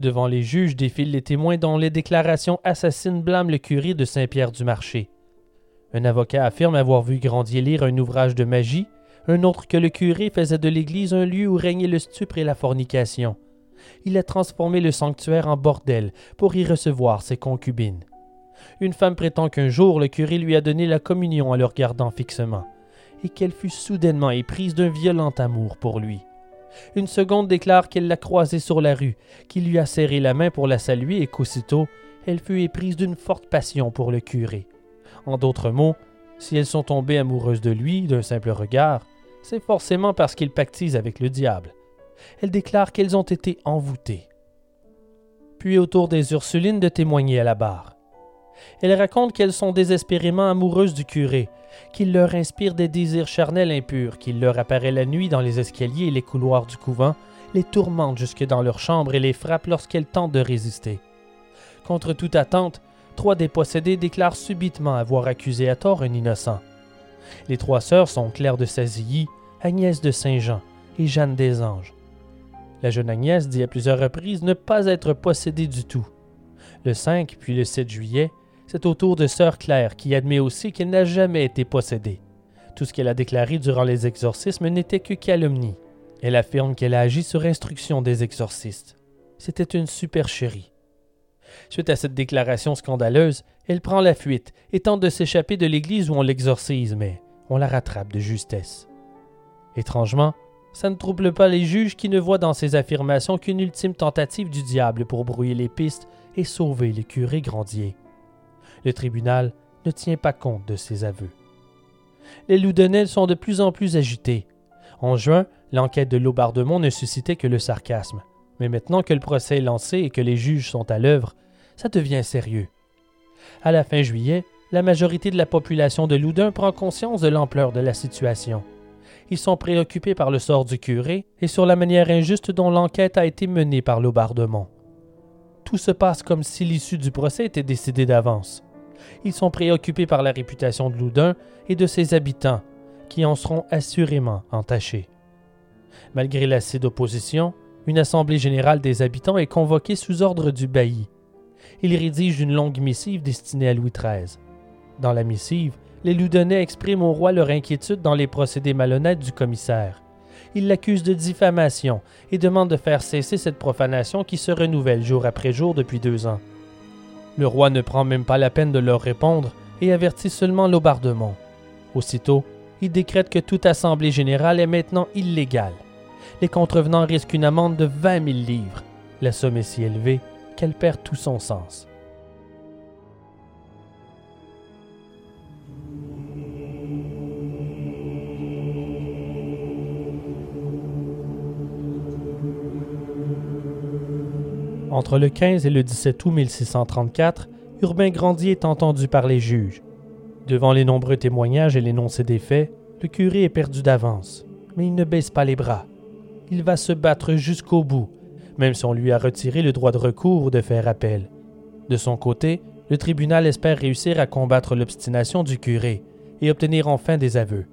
Devant les juges défilent les témoins dont les déclarations assassines blâment le curé de Saint-Pierre-du-Marché. Un avocat affirme avoir vu Grandier lire un ouvrage de magie, un autre que le curé faisait de l'église un lieu où régnait le stupre et la fornication. Il a transformé le sanctuaire en bordel pour y recevoir ses concubines. Une femme prétend qu'un jour le curé lui a donné la communion en le regardant fixement, et qu'elle fut soudainement éprise d'un violent amour pour lui. Une seconde déclare qu'elle l'a croisé sur la rue, qu'il lui a serré la main pour la saluer et qu'aussitôt elle fut éprise d'une forte passion pour le curé. En d'autres mots, si elles sont tombées amoureuses de lui d'un simple regard, c'est forcément parce qu'il pactise avec le diable. Elle déclare qu'elles ont été envoûtées. Puis autour des Ursulines de témoigner à la barre. Elle raconte qu'elles sont désespérément amoureuses du curé, qu'il leur inspire des désirs charnels impurs, qu'il leur apparaît la nuit dans les escaliers et les couloirs du couvent, les tourmente jusque dans leur chambre et les frappe lorsqu'elles tentent de résister. Contre toute attente, trois des possédés déclarent subitement avoir accusé à tort un innocent. Les trois sœurs sont Claire de Sazilly, Agnès de Saint-Jean et Jeanne des Anges. La jeune Agnès dit à plusieurs reprises ne pas être possédée du tout. Le 5 puis le 7 juillet, c'est au tour de sœur Claire qui admet aussi qu'elle n'a jamais été possédée. Tout ce qu'elle a déclaré durant les exorcismes n'était que calomnie. Elle affirme qu'elle a agi sur instruction des exorcistes. C'était une supercherie. Suite à cette déclaration scandaleuse, elle prend la fuite et tente de s'échapper de l'église où on l'exorcise, mais on la rattrape de justesse. Étrangement, ça ne trouble pas les juges qui ne voient dans ces affirmations qu'une ultime tentative du diable pour brouiller les pistes et sauver le curé Grandier. Le tribunal ne tient pas compte de ces aveux. Les Loudonels sont de plus en plus agités. En juin, l'enquête de Laubardemont ne suscitait que le sarcasme. Mais maintenant que le procès est lancé et que les juges sont à l'œuvre, ça devient sérieux. À la fin juillet, la majorité de la population de Loudun prend conscience de l'ampleur de la situation. Ils sont préoccupés par le sort du curé et sur la manière injuste dont l'enquête a été menée par Laubardemont. Tout se passe comme si l'issue du procès était décidée d'avance. Ils sont préoccupés par la réputation de Loudun et de ses habitants, qui en seront assurément entachés. Malgré l'acide opposition, une assemblée générale des habitants est convoquée sous ordre du bailli. Il rédige une longue missive destinée à Louis XIII. Dans la missive, les Loudonnais expriment au roi leur inquiétude dans les procédés malhonnêtes du commissaire. Ils l'accusent de diffamation et demandent de faire cesser cette profanation qui se renouvelle jour après jour depuis deux ans. Le roi ne prend même pas la peine de leur répondre et avertit seulement Laubardemont. Aussitôt, il décrète que toute assemblée générale est maintenant illégale. Les contrevenants risquent une amende de 20 000 livres. La somme est si élevée qu'elle perd tout son sens. Entre le 15 et le 17 août 1634, Urbain Grandier est entendu par les juges. Devant les nombreux témoignages et l'énoncé des faits, le curé est perdu d'avance, mais il ne baisse pas les bras. Il va se battre jusqu'au bout, même si on lui a retiré le droit de recours ou de faire appel. De son côté, le tribunal espère réussir à combattre l'obstination du curé et obtenir enfin des aveux.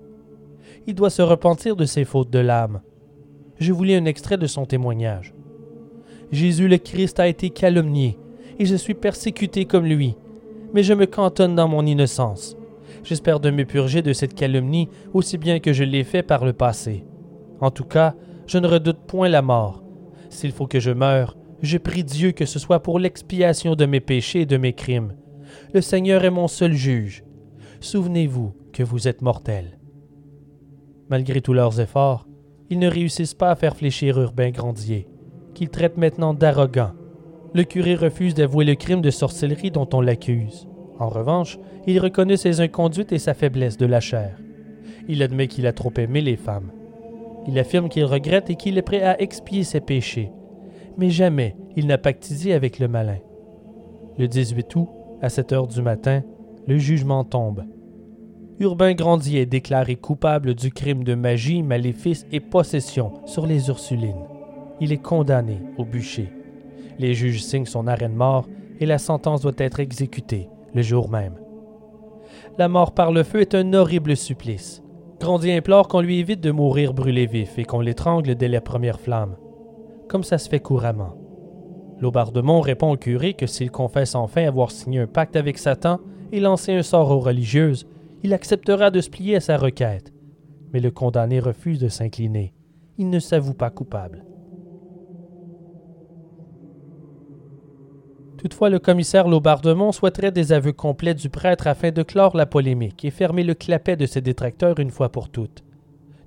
Il doit se repentir de ses fautes de l'âme. Je vous lis un extrait de son témoignage. Jésus le Christ a été calomnié, et je suis persécuté comme lui, mais je me cantonne dans mon innocence. J'espère de me purger de cette calomnie aussi bien que je l'ai fait par le passé. En tout cas, je ne redoute point la mort. S'il faut que je meure, je prie Dieu que ce soit pour l'expiation de mes péchés et de mes crimes. Le Seigneur est mon seul juge. Souvenez-vous que vous êtes mortel. Malgré tous leurs efforts, ils ne réussissent pas à faire fléchir Urbain Grandier qu'il traite maintenant d'arrogant. Le curé refuse d'avouer le crime de sorcellerie dont on l'accuse. En revanche, il reconnaît ses inconduites et sa faiblesse de la chair. Il admet qu'il a trop aimé les femmes. Il affirme qu'il regrette et qu'il est prêt à expier ses péchés. Mais jamais il n'a pactisé avec le malin. Le 18 août, à 7 heures du matin, le jugement tombe. Urbain Grandier est déclaré coupable du crime de magie, maléfice et possession sur les Ursulines il est condamné au bûcher. Les juges signent son arrêt de mort et la sentence doit être exécutée le jour même. La mort par le feu est un horrible supplice. Grandier implore qu'on lui évite de mourir brûlé vif et qu'on l'étrangle dès la première flamme, comme ça se fait couramment. Laubardemont répond au curé que s'il confesse enfin avoir signé un pacte avec Satan et lancé un sort aux religieuses, il acceptera de se plier à sa requête. Mais le condamné refuse de s'incliner. Il ne s'avoue pas coupable. Toutefois, le commissaire Laubardemont souhaiterait des aveux complets du prêtre afin de clore la polémique et fermer le clapet de ses détracteurs une fois pour toutes.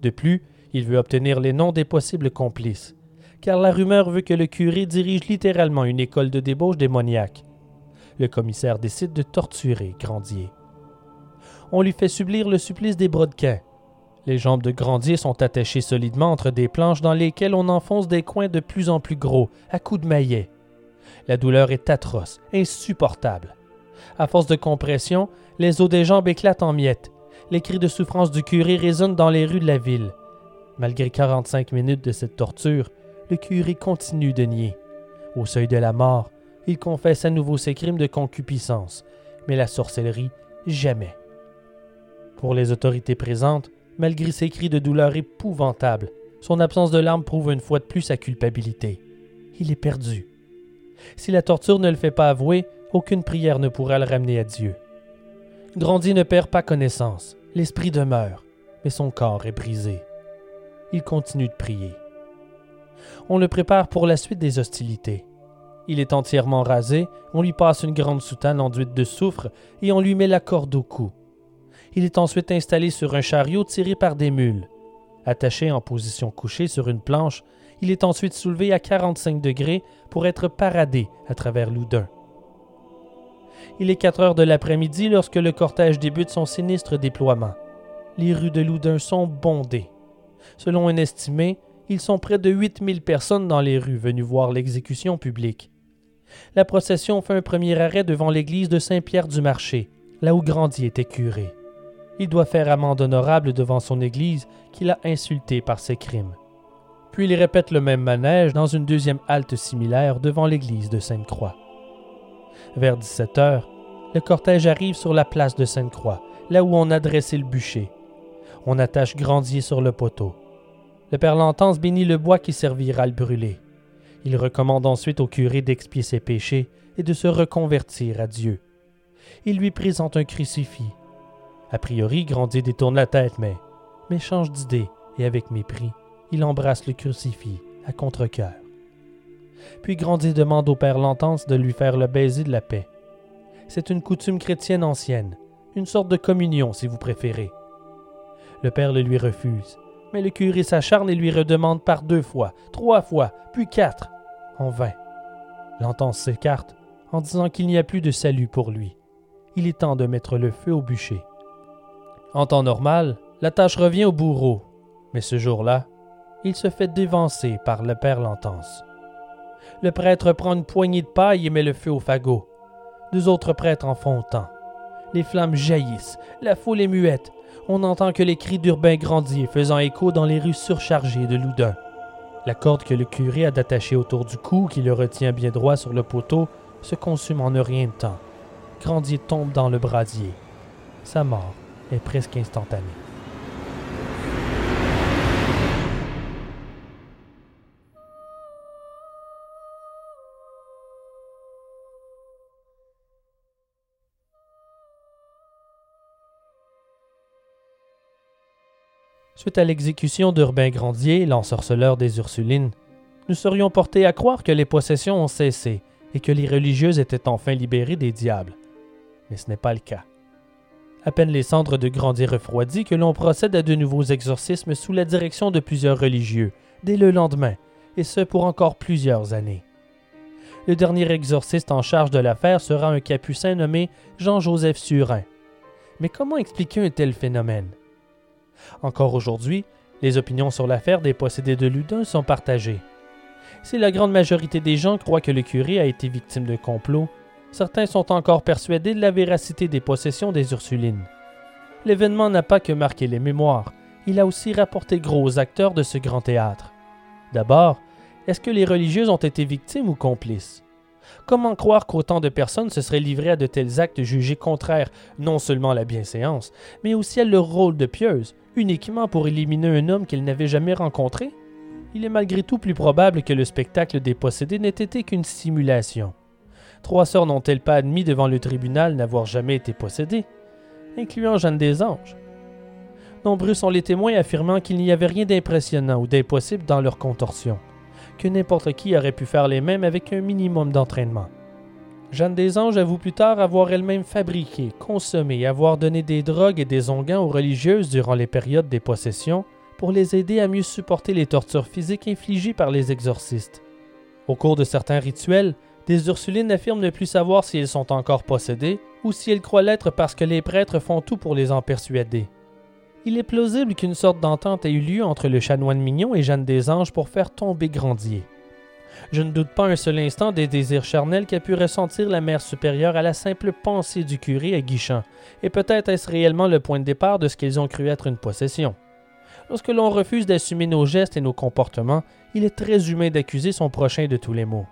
De plus, il veut obtenir les noms des possibles complices, car la rumeur veut que le curé dirige littéralement une école de débauche démoniaque. Le commissaire décide de torturer Grandier. On lui fait subir le supplice des brodequins. Les jambes de Grandier sont attachées solidement entre des planches dans lesquelles on enfonce des coins de plus en plus gros, à coups de maillet. La douleur est atroce, insupportable. À force de compression, les os des jambes éclatent en miettes. Les cris de souffrance du curé résonnent dans les rues de la ville. Malgré 45 minutes de cette torture, le curé continue de nier. Au seuil de la mort, il confesse à nouveau ses crimes de concupiscence, mais la sorcellerie, jamais. Pour les autorités présentes, malgré ses cris de douleur épouvantables, son absence de larmes prouve une fois de plus sa culpabilité. Il est perdu. Si la torture ne le fait pas avouer, aucune prière ne pourra le ramener à Dieu. Grandier ne perd pas connaissance, l'esprit demeure, mais son corps est brisé. Il continue de prier. On le prépare pour la suite des hostilités. Il est entièrement rasé, on lui passe une grande soutane enduite de soufre et on lui met la corde au cou. Il est ensuite installé sur un chariot tiré par des mules. Attaché en position couchée sur une planche, il est ensuite soulevé à 45 degrés pour être paradé à travers Loudun. Il est 4 heures de l'après-midi lorsque le cortège débute son sinistre déploiement. Les rues de Loudun sont bondées. Selon un estimé, ils sont près de 8000 personnes dans les rues venues voir l'exécution publique. La procession fait un premier arrêt devant l'église de Saint-Pierre-du-Marché, là où Grandier était curé. Il doit faire amende honorable devant son église qu'il a insultée par ses crimes puis il répète le même manège dans une deuxième halte similaire devant l'église de Sainte-Croix. Vers 17 heures, le cortège arrive sur la place de Sainte-Croix, là où on a dressé le bûcher. On attache Grandier sur le poteau. Le père Lantance bénit le bois qui servira à le brûler. Il recommande ensuite au curé d'expier ses péchés et de se reconvertir à Dieu. Il lui présente un crucifix. A priori, Grandier détourne la tête, mais change d'idée et avec mépris il embrasse le crucifix à contre-cœur. Puis Grandier demande au Père Lentance de lui faire le baiser de la paix. C'est une coutume chrétienne ancienne, une sorte de communion si vous préférez. Le Père le lui refuse, mais le curé s'acharne et lui redemande par deux fois, trois fois, puis quatre, en vain. Lentance s'écarte en disant qu'il n'y a plus de salut pour lui. Il est temps de mettre le feu au bûcher. En temps normal, la tâche revient au bourreau, mais ce jour-là, il se fait dévancer par le père Lentance. Le prêtre prend une poignée de paille et met le feu au fagot. Deux autres prêtres en font autant. Les flammes jaillissent, la foule est muette. On n'entend que les cris d'Urbain Grandier faisant écho dans les rues surchargées de Loudun. La corde que le curé a d'attacher autour du cou, qui le retient bien droit sur le poteau, se consume en ne rien de temps. Grandier tombe dans le brasier. Sa mort est presque instantanée. Suite à l'exécution d'Urbain Grandier, l'ensorceleur des Ursulines, nous serions portés à croire que les possessions ont cessé et que les religieuses étaient enfin libérées des diables. Mais ce n'est pas le cas. À peine les cendres de Grandier refroidies que l'on procède à de nouveaux exorcismes sous la direction de plusieurs religieux, dès le lendemain, et ce pour encore plusieurs années. Le dernier exorciste en charge de l'affaire sera un capucin nommé Jean-Joseph Surin. Mais comment expliquer un tel phénomène? Encore aujourd'hui, les opinions sur l'affaire des possédés de Ludin sont partagées. Si la grande majorité des gens croient que le curé a été victime de complot, certains sont encore persuadés de la véracité des possessions des Ursulines. L'événement n'a pas que marqué les mémoires, il a aussi rapporté gros acteurs de ce grand théâtre. D'abord, est-ce que les religieuses ont été victimes ou complices? Comment croire qu'autant de personnes se seraient livrées à de tels actes jugés contraires non seulement à la bienséance, mais aussi à leur rôle de pieuse, uniquement pour éliminer un homme qu'elles n'avaient jamais rencontré? Il est malgré tout plus probable que le spectacle des possédés n'ait été qu'une simulation. Trois sœurs n'ont-elles pas admis devant le tribunal n'avoir jamais été possédées, incluant Jeanne des Anges? Nombreux sont les témoins affirmant qu'il n'y avait rien d'impressionnant ou d'impossible dans leur contorsion, que n'importe qui aurait pu faire les mêmes avec un minimum d'entraînement. Jeanne des Anges avoue plus tard avoir elle-même fabriqué, consommé et avoir donné des drogues et des onguents aux religieuses durant les périodes des possessions pour les aider à mieux supporter les tortures physiques infligées par les exorcistes. Au cours de certains rituels, des Ursulines affirment ne plus savoir si elles sont encore possédées ou si elles croient l'être parce que les prêtres font tout pour les en persuader. Il est plausible qu'une sorte d'entente ait eu lieu entre le chanoine mignon et Jeanne des Anges pour faire tomber Grandier. Je ne doute pas un seul instant des désirs charnels qu'a pu ressentir la mère supérieure à la simple pensée du curé à Guichant, et peut-être est-ce réellement le point de départ de ce qu'ils ont cru être une possession. Lorsque l'on refuse d'assumer nos gestes et nos comportements, il est très humain d'accuser son prochain de tous les maux.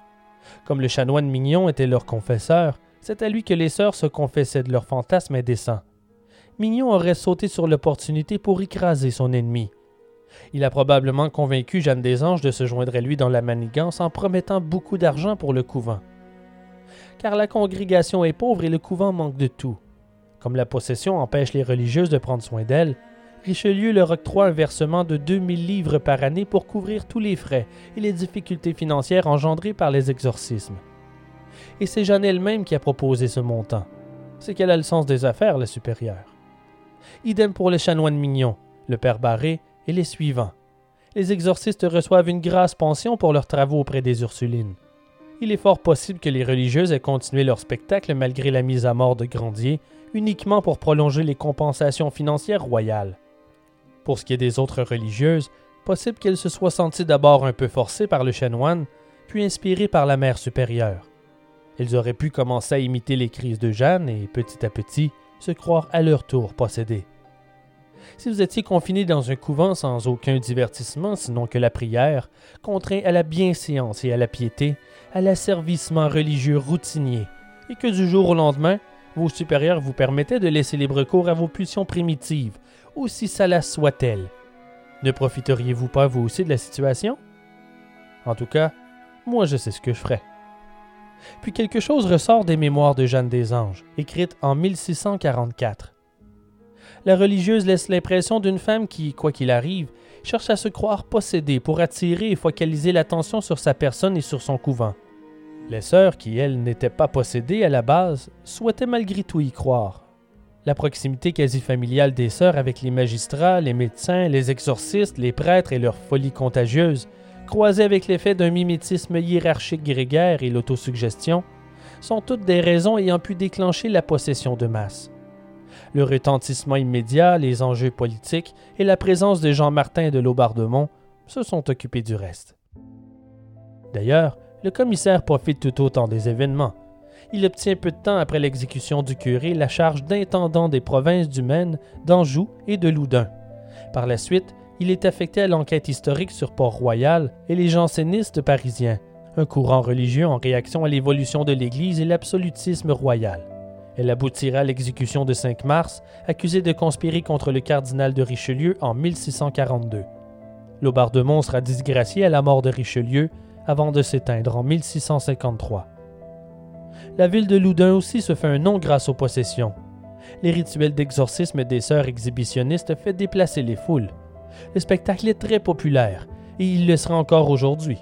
Comme le chanoine mignon était leur confesseur, c'est à lui que les sœurs se confessaient de leurs fantasmes indécents. Mignon aurait sauté sur l'opportunité pour écraser son ennemi. Il a probablement convaincu Jeanne des Anges de se joindre à lui dans la manigance en promettant beaucoup d'argent pour le couvent. Car la congrégation est pauvre et le couvent manque de tout. Comme la possession empêche les religieuses de prendre soin d'elles, Richelieu leur octroie un versement de 2000 livres par année pour couvrir tous les frais et les difficultés financières engendrées par les exorcismes. Et c'est Jeanne elle-même qui a proposé ce montant. C'est qu'elle a le sens des affaires, la supérieure. Idem pour les chanoines mignons, le père Barré et les suivants. Les exorcistes reçoivent une grasse pension pour leurs travaux auprès des Ursulines. Il est fort possible que les religieuses aient continué leur spectacle malgré la mise à mort de Grandier, uniquement pour prolonger les compensations financières royales. Pour ce qui est des autres religieuses, possible qu'elles se soient senties d'abord un peu forcées par le chanoine, puis inspirées par la mère supérieure. Elles auraient pu commencer à imiter les crises de Jeanne et, petit à petit, se croire à leur tour possédées. Si vous étiez confiné dans un couvent sans aucun divertissement sinon que la prière, contraint à la bienséance et à la piété, à l'asservissement religieux routinier, et que du jour au lendemain, vos supérieurs vous permettaient de laisser libre cours à vos pulsions primitives, aussi salace soit-elle. Ne profiteriez-vous pas vous aussi de la situation? En tout cas, moi je sais ce que je ferais. Puis quelque chose ressort des mémoires de Jeanne des Anges, écrites en 1644. La religieuse laisse l'impression d'une femme qui, quoi qu'il arrive, cherche à se croire possédée pour attirer et focaliser l'attention sur sa personne et sur son couvent. Les sœurs, qui elles n'étaient pas possédées à la base, souhaitaient malgré tout y croire. La proximité quasi familiale des sœurs avec les magistrats, les médecins, les exorcistes, les prêtres et leur folie contagieuse, croisée avec l'effet d'un mimétisme hiérarchique grégaire et l'autosuggestion, sont toutes des raisons ayant pu déclencher la possession de masse. Le retentissement immédiat, les enjeux politiques et la présence de Jean Martin de Laubardemont se sont occupés du reste. D'ailleurs, le commissaire profite tout autant des événements il obtient peu de temps après l'exécution du curé la charge d'intendant des provinces du Maine, d'Anjou et de Loudun. Par la suite, il est affecté à l'enquête historique sur Port-Royal et les jansénistes parisiens, un courant religieux en réaction à l'évolution de l'Église et l'absolutisme royal. Elle aboutira à l'exécution de 5 mars, accusé de conspirer contre le cardinal de Richelieu en 1642. Laubardemont sera disgracié à la mort de Richelieu avant de s'éteindre en 1653 la ville de Loudun aussi se fait un nom grâce aux possessions. Les rituels d'exorcisme des sœurs exhibitionnistes fait déplacer les foules. Le spectacle est très populaire, et il le sera encore aujourd'hui.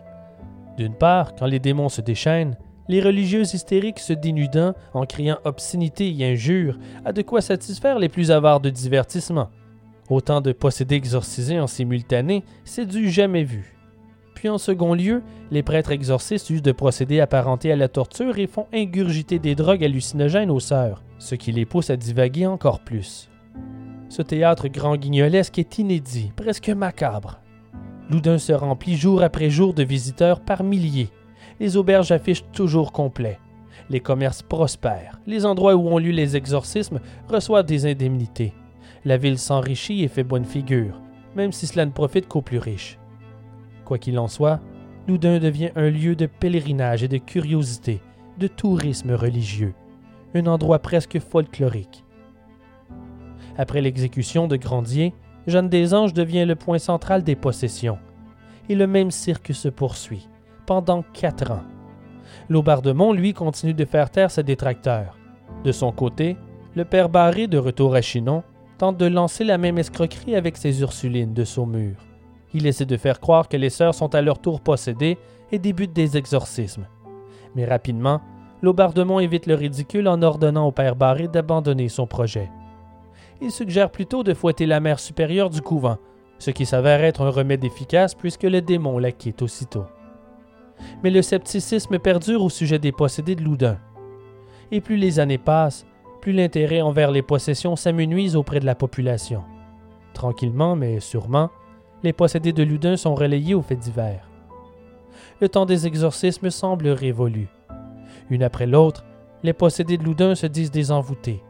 D'une part, quand les démons se déchaînent, les religieuses hystériques se dénudant en criant obscénité et injures a de quoi satisfaire les plus avares de divertissement. Autant de possédés exorcisés en simultané, c'est du jamais vu. Puis en second lieu, les prêtres exorcistes usent de procédés apparentés à la torture et font ingurgiter des drogues hallucinogènes aux sœurs, ce qui les pousse à divaguer encore plus. Ce théâtre grand guignolesque est inédit, presque macabre. Loudun se remplit jour après jour de visiteurs par milliers. Les auberges affichent toujours complets. Les commerces prospèrent. Les endroits où ont lieu les exorcismes reçoivent des indemnités. La ville s'enrichit et fait bonne figure, même si cela ne profite qu'aux plus riches. Quoi qu'il en soit, Loudun devient un lieu de pèlerinage et de curiosité, de tourisme religieux, un endroit presque folklorique. Après l'exécution de Grandier, Jeanne des Anges devient le point central des possessions, et le même cirque se poursuit, pendant quatre ans. Laubardemont, lui, continue de faire taire ses détracteurs. De son côté, le père Barré, de retour à Chinon, tente de lancer la même escroquerie avec ses Ursulines de Saumur. Il essaie de faire croire que les sœurs sont à leur tour possédées et débute des exorcismes. Mais rapidement, Laubardemont évite le ridicule en ordonnant au père Barré d'abandonner son projet. Il suggère plutôt de fouetter la mère supérieure du couvent, ce qui s'avère être un remède efficace puisque le démon la quitte aussitôt. Mais le scepticisme perdure au sujet des possédés de Loudun. Et plus les années passent, plus l'intérêt envers les possessions s'amenuise auprès de la population. Tranquillement, mais sûrement, les possédés de Loudun sont relayés aux faits divers. Le temps des exorcismes semble révolu. Une après l'autre, les possédés de Loudun se disent désenvoûtés.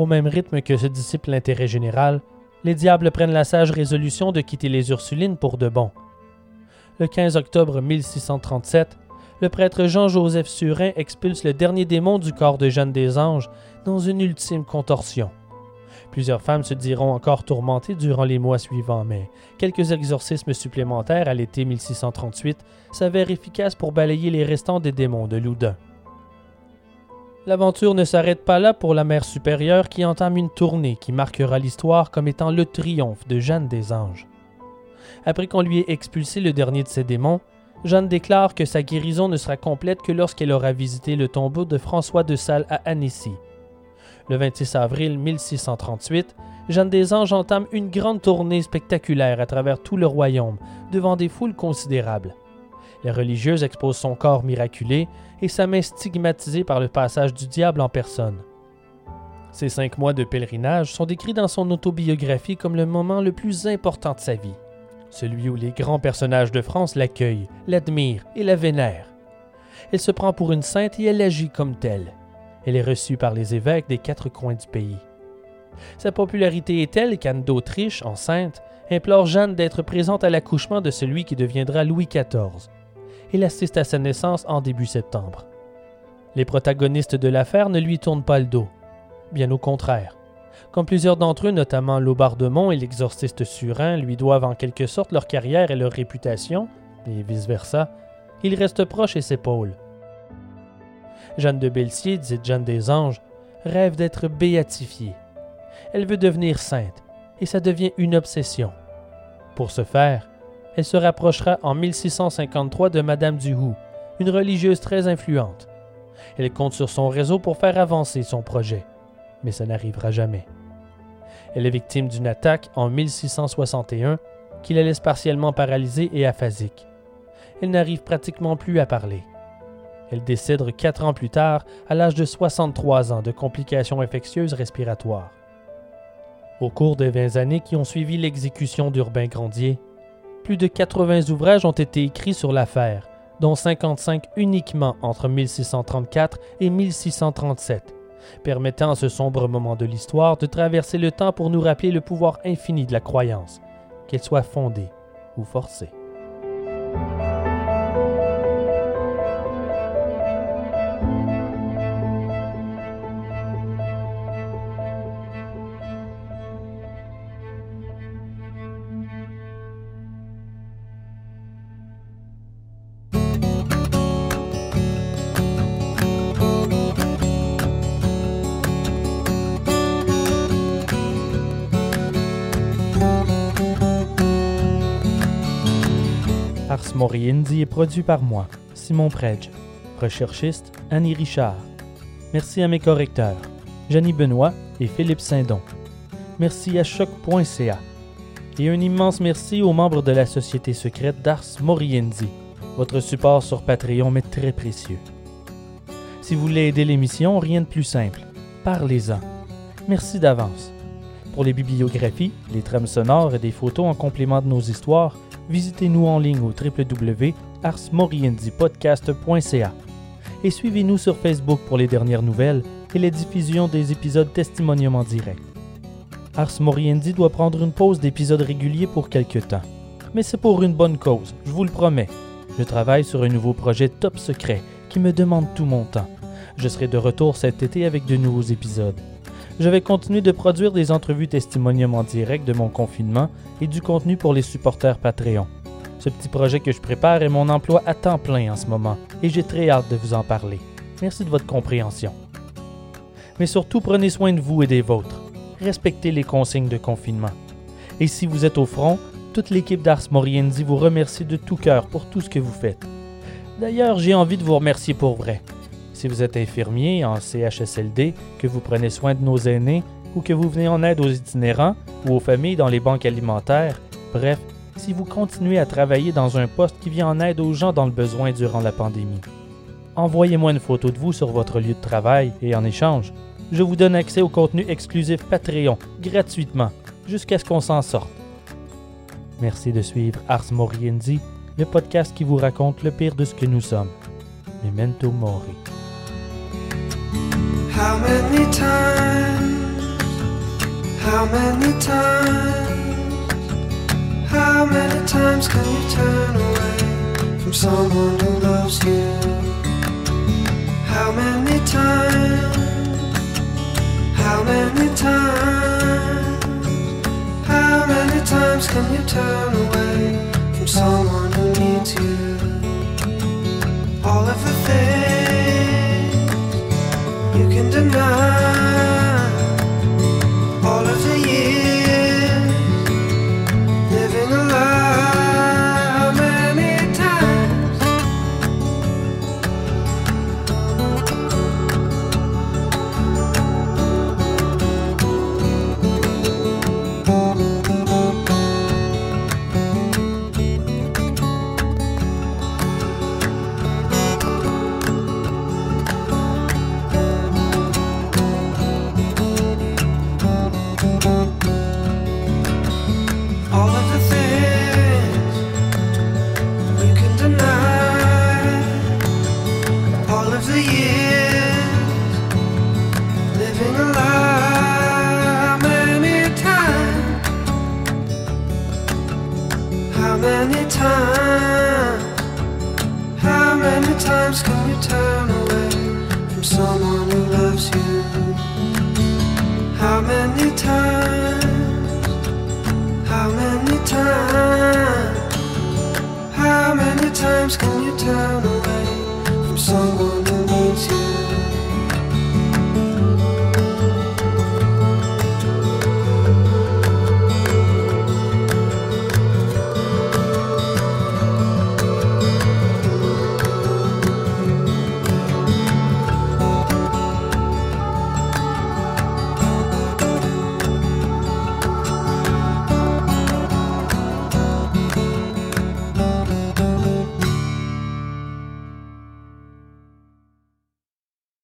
Au même rythme que se dissipe l'intérêt général, les diables prennent la sage résolution de quitter les Ursulines pour de bon. Le 15 octobre 1637, le prêtre Jean-Joseph Surin expulse le dernier démon du corps de Jeanne des Anges dans une ultime contorsion. Plusieurs femmes se diront encore tourmentées durant les mois suivants, mais quelques exorcismes supplémentaires à l'été 1638 s'avèrent efficaces pour balayer les restants des démons de Loudun. L'aventure ne s'arrête pas là pour la mère supérieure qui entame une tournée qui marquera l'histoire comme étant le triomphe de Jeanne des Anges. Après qu'on lui ait expulsé le dernier de ses démons, Jeanne déclare que sa guérison ne sera complète que lorsqu'elle aura visité le tombeau de François de Sales à Annecy. Le 26 avril 1638, Jeanne des Anges entame une grande tournée spectaculaire à travers tout le royaume, devant des foules considérables. Les religieuses exposent son corps miraculé et sa main stigmatisée par le passage du diable en personne. Ces cinq mois de pèlerinage sont décrits dans son autobiographie comme le moment le plus important de sa vie celui où les grands personnages de France l'accueillent, l'admirent et la vénèrent. Elle se prend pour une sainte et elle agit comme telle. Elle est reçue par les évêques des quatre coins du pays. Sa popularité est telle qu'Anne d'Autriche, enceinte, implore Jeanne d'être présente à l'accouchement de celui qui deviendra Louis XIV. Elle assiste à sa naissance en début septembre. Les protagonistes de l'affaire ne lui tournent pas le dos. Bien au contraire. Comme plusieurs d'entre eux, notamment Laubardemont et l'exorciste Surin, lui doivent en quelque sorte leur carrière et leur réputation, et vice-versa, il reste proche et s'épaule. Jeanne de Belsier, dite Jeanne des Anges, rêve d'être béatifiée. Elle veut devenir sainte, et ça devient une obsession. Pour ce faire, elle se rapprochera en 1653 de Madame Duhoux, une religieuse très influente. Elle compte sur son réseau pour faire avancer son projet mais ça n'arrivera jamais. Elle est victime d'une attaque en 1661 qui la laisse partiellement paralysée et aphasique. Elle n'arrive pratiquement plus à parler. Elle décède quatre ans plus tard, à l'âge de 63 ans, de complications infectieuses respiratoires. Au cours des 20 années qui ont suivi l'exécution d'Urbain Grandier, plus de 80 ouvrages ont été écrits sur l'affaire, dont 55 uniquement entre 1634 et 1637, permettant à ce sombre moment de l'histoire de traverser le temps pour nous rappeler le pouvoir infini de la croyance, qu'elle soit fondée ou forcée. Produit par moi, Simon Predge. Recherchiste, Annie Richard. Merci à mes correcteurs, Jenny Benoît et Philippe Saindon. Merci à choc.ca. Et un immense merci aux membres de la société secrète d'Ars Moriendi. Votre support sur Patreon m'est très précieux. Si vous voulez aider l'émission, rien de plus simple. Parlez-en. Merci d'avance. Pour les bibliographies, les trames sonores et des photos en complément de nos histoires, visitez-nous en ligne au www.arsmoriendipodcast.ca et suivez-nous sur Facebook pour les dernières nouvelles et les diffusions des épisodes testimonium en direct. Ars Moriendi doit prendre une pause d'épisodes réguliers pour quelques temps. Mais c'est pour une bonne cause, je vous le promets. Je travaille sur un nouveau projet top secret qui me demande tout mon temps. Je serai de retour cet été avec de nouveaux épisodes. Je vais continuer de produire des entrevues testimonium en direct de mon confinement et du contenu pour les supporters Patreon. Ce petit projet que je prépare est mon emploi à temps plein en ce moment et j'ai très hâte de vous en parler. Merci de votre compréhension. Mais surtout, prenez soin de vous et des vôtres. respectez les consignes de confinement. Et si vous êtes au front, toute l'équipe d'Ars Moriendi vous remercie de tout cœur pour tout ce que vous faites. D'ailleurs, j'ai envie de vous remercier pour vrai. Si vous êtes infirmier en CHSLD, que vous prenez soin de nos aînés, ou que vous venez en aide aux itinérants ou aux familles dans les banques alimentaires, bref, si vous continuez à travailler dans un poste qui vient en aide aux gens dans le besoin durant la pandémie. Envoyez-moi une photo de vous sur votre lieu de travail et en échange, je vous donne accès au contenu exclusif Patreon gratuitement jusqu'à ce qu'on s'en sorte. Merci de suivre Ars Moriendi, le podcast qui vous raconte le pire de ce que nous sommes. Memento Mori. How many times can you turn away from someone who loves you? How many times? How many times? How many times can you turn away from someone who needs you? All of the things you can deny. Turn away from someone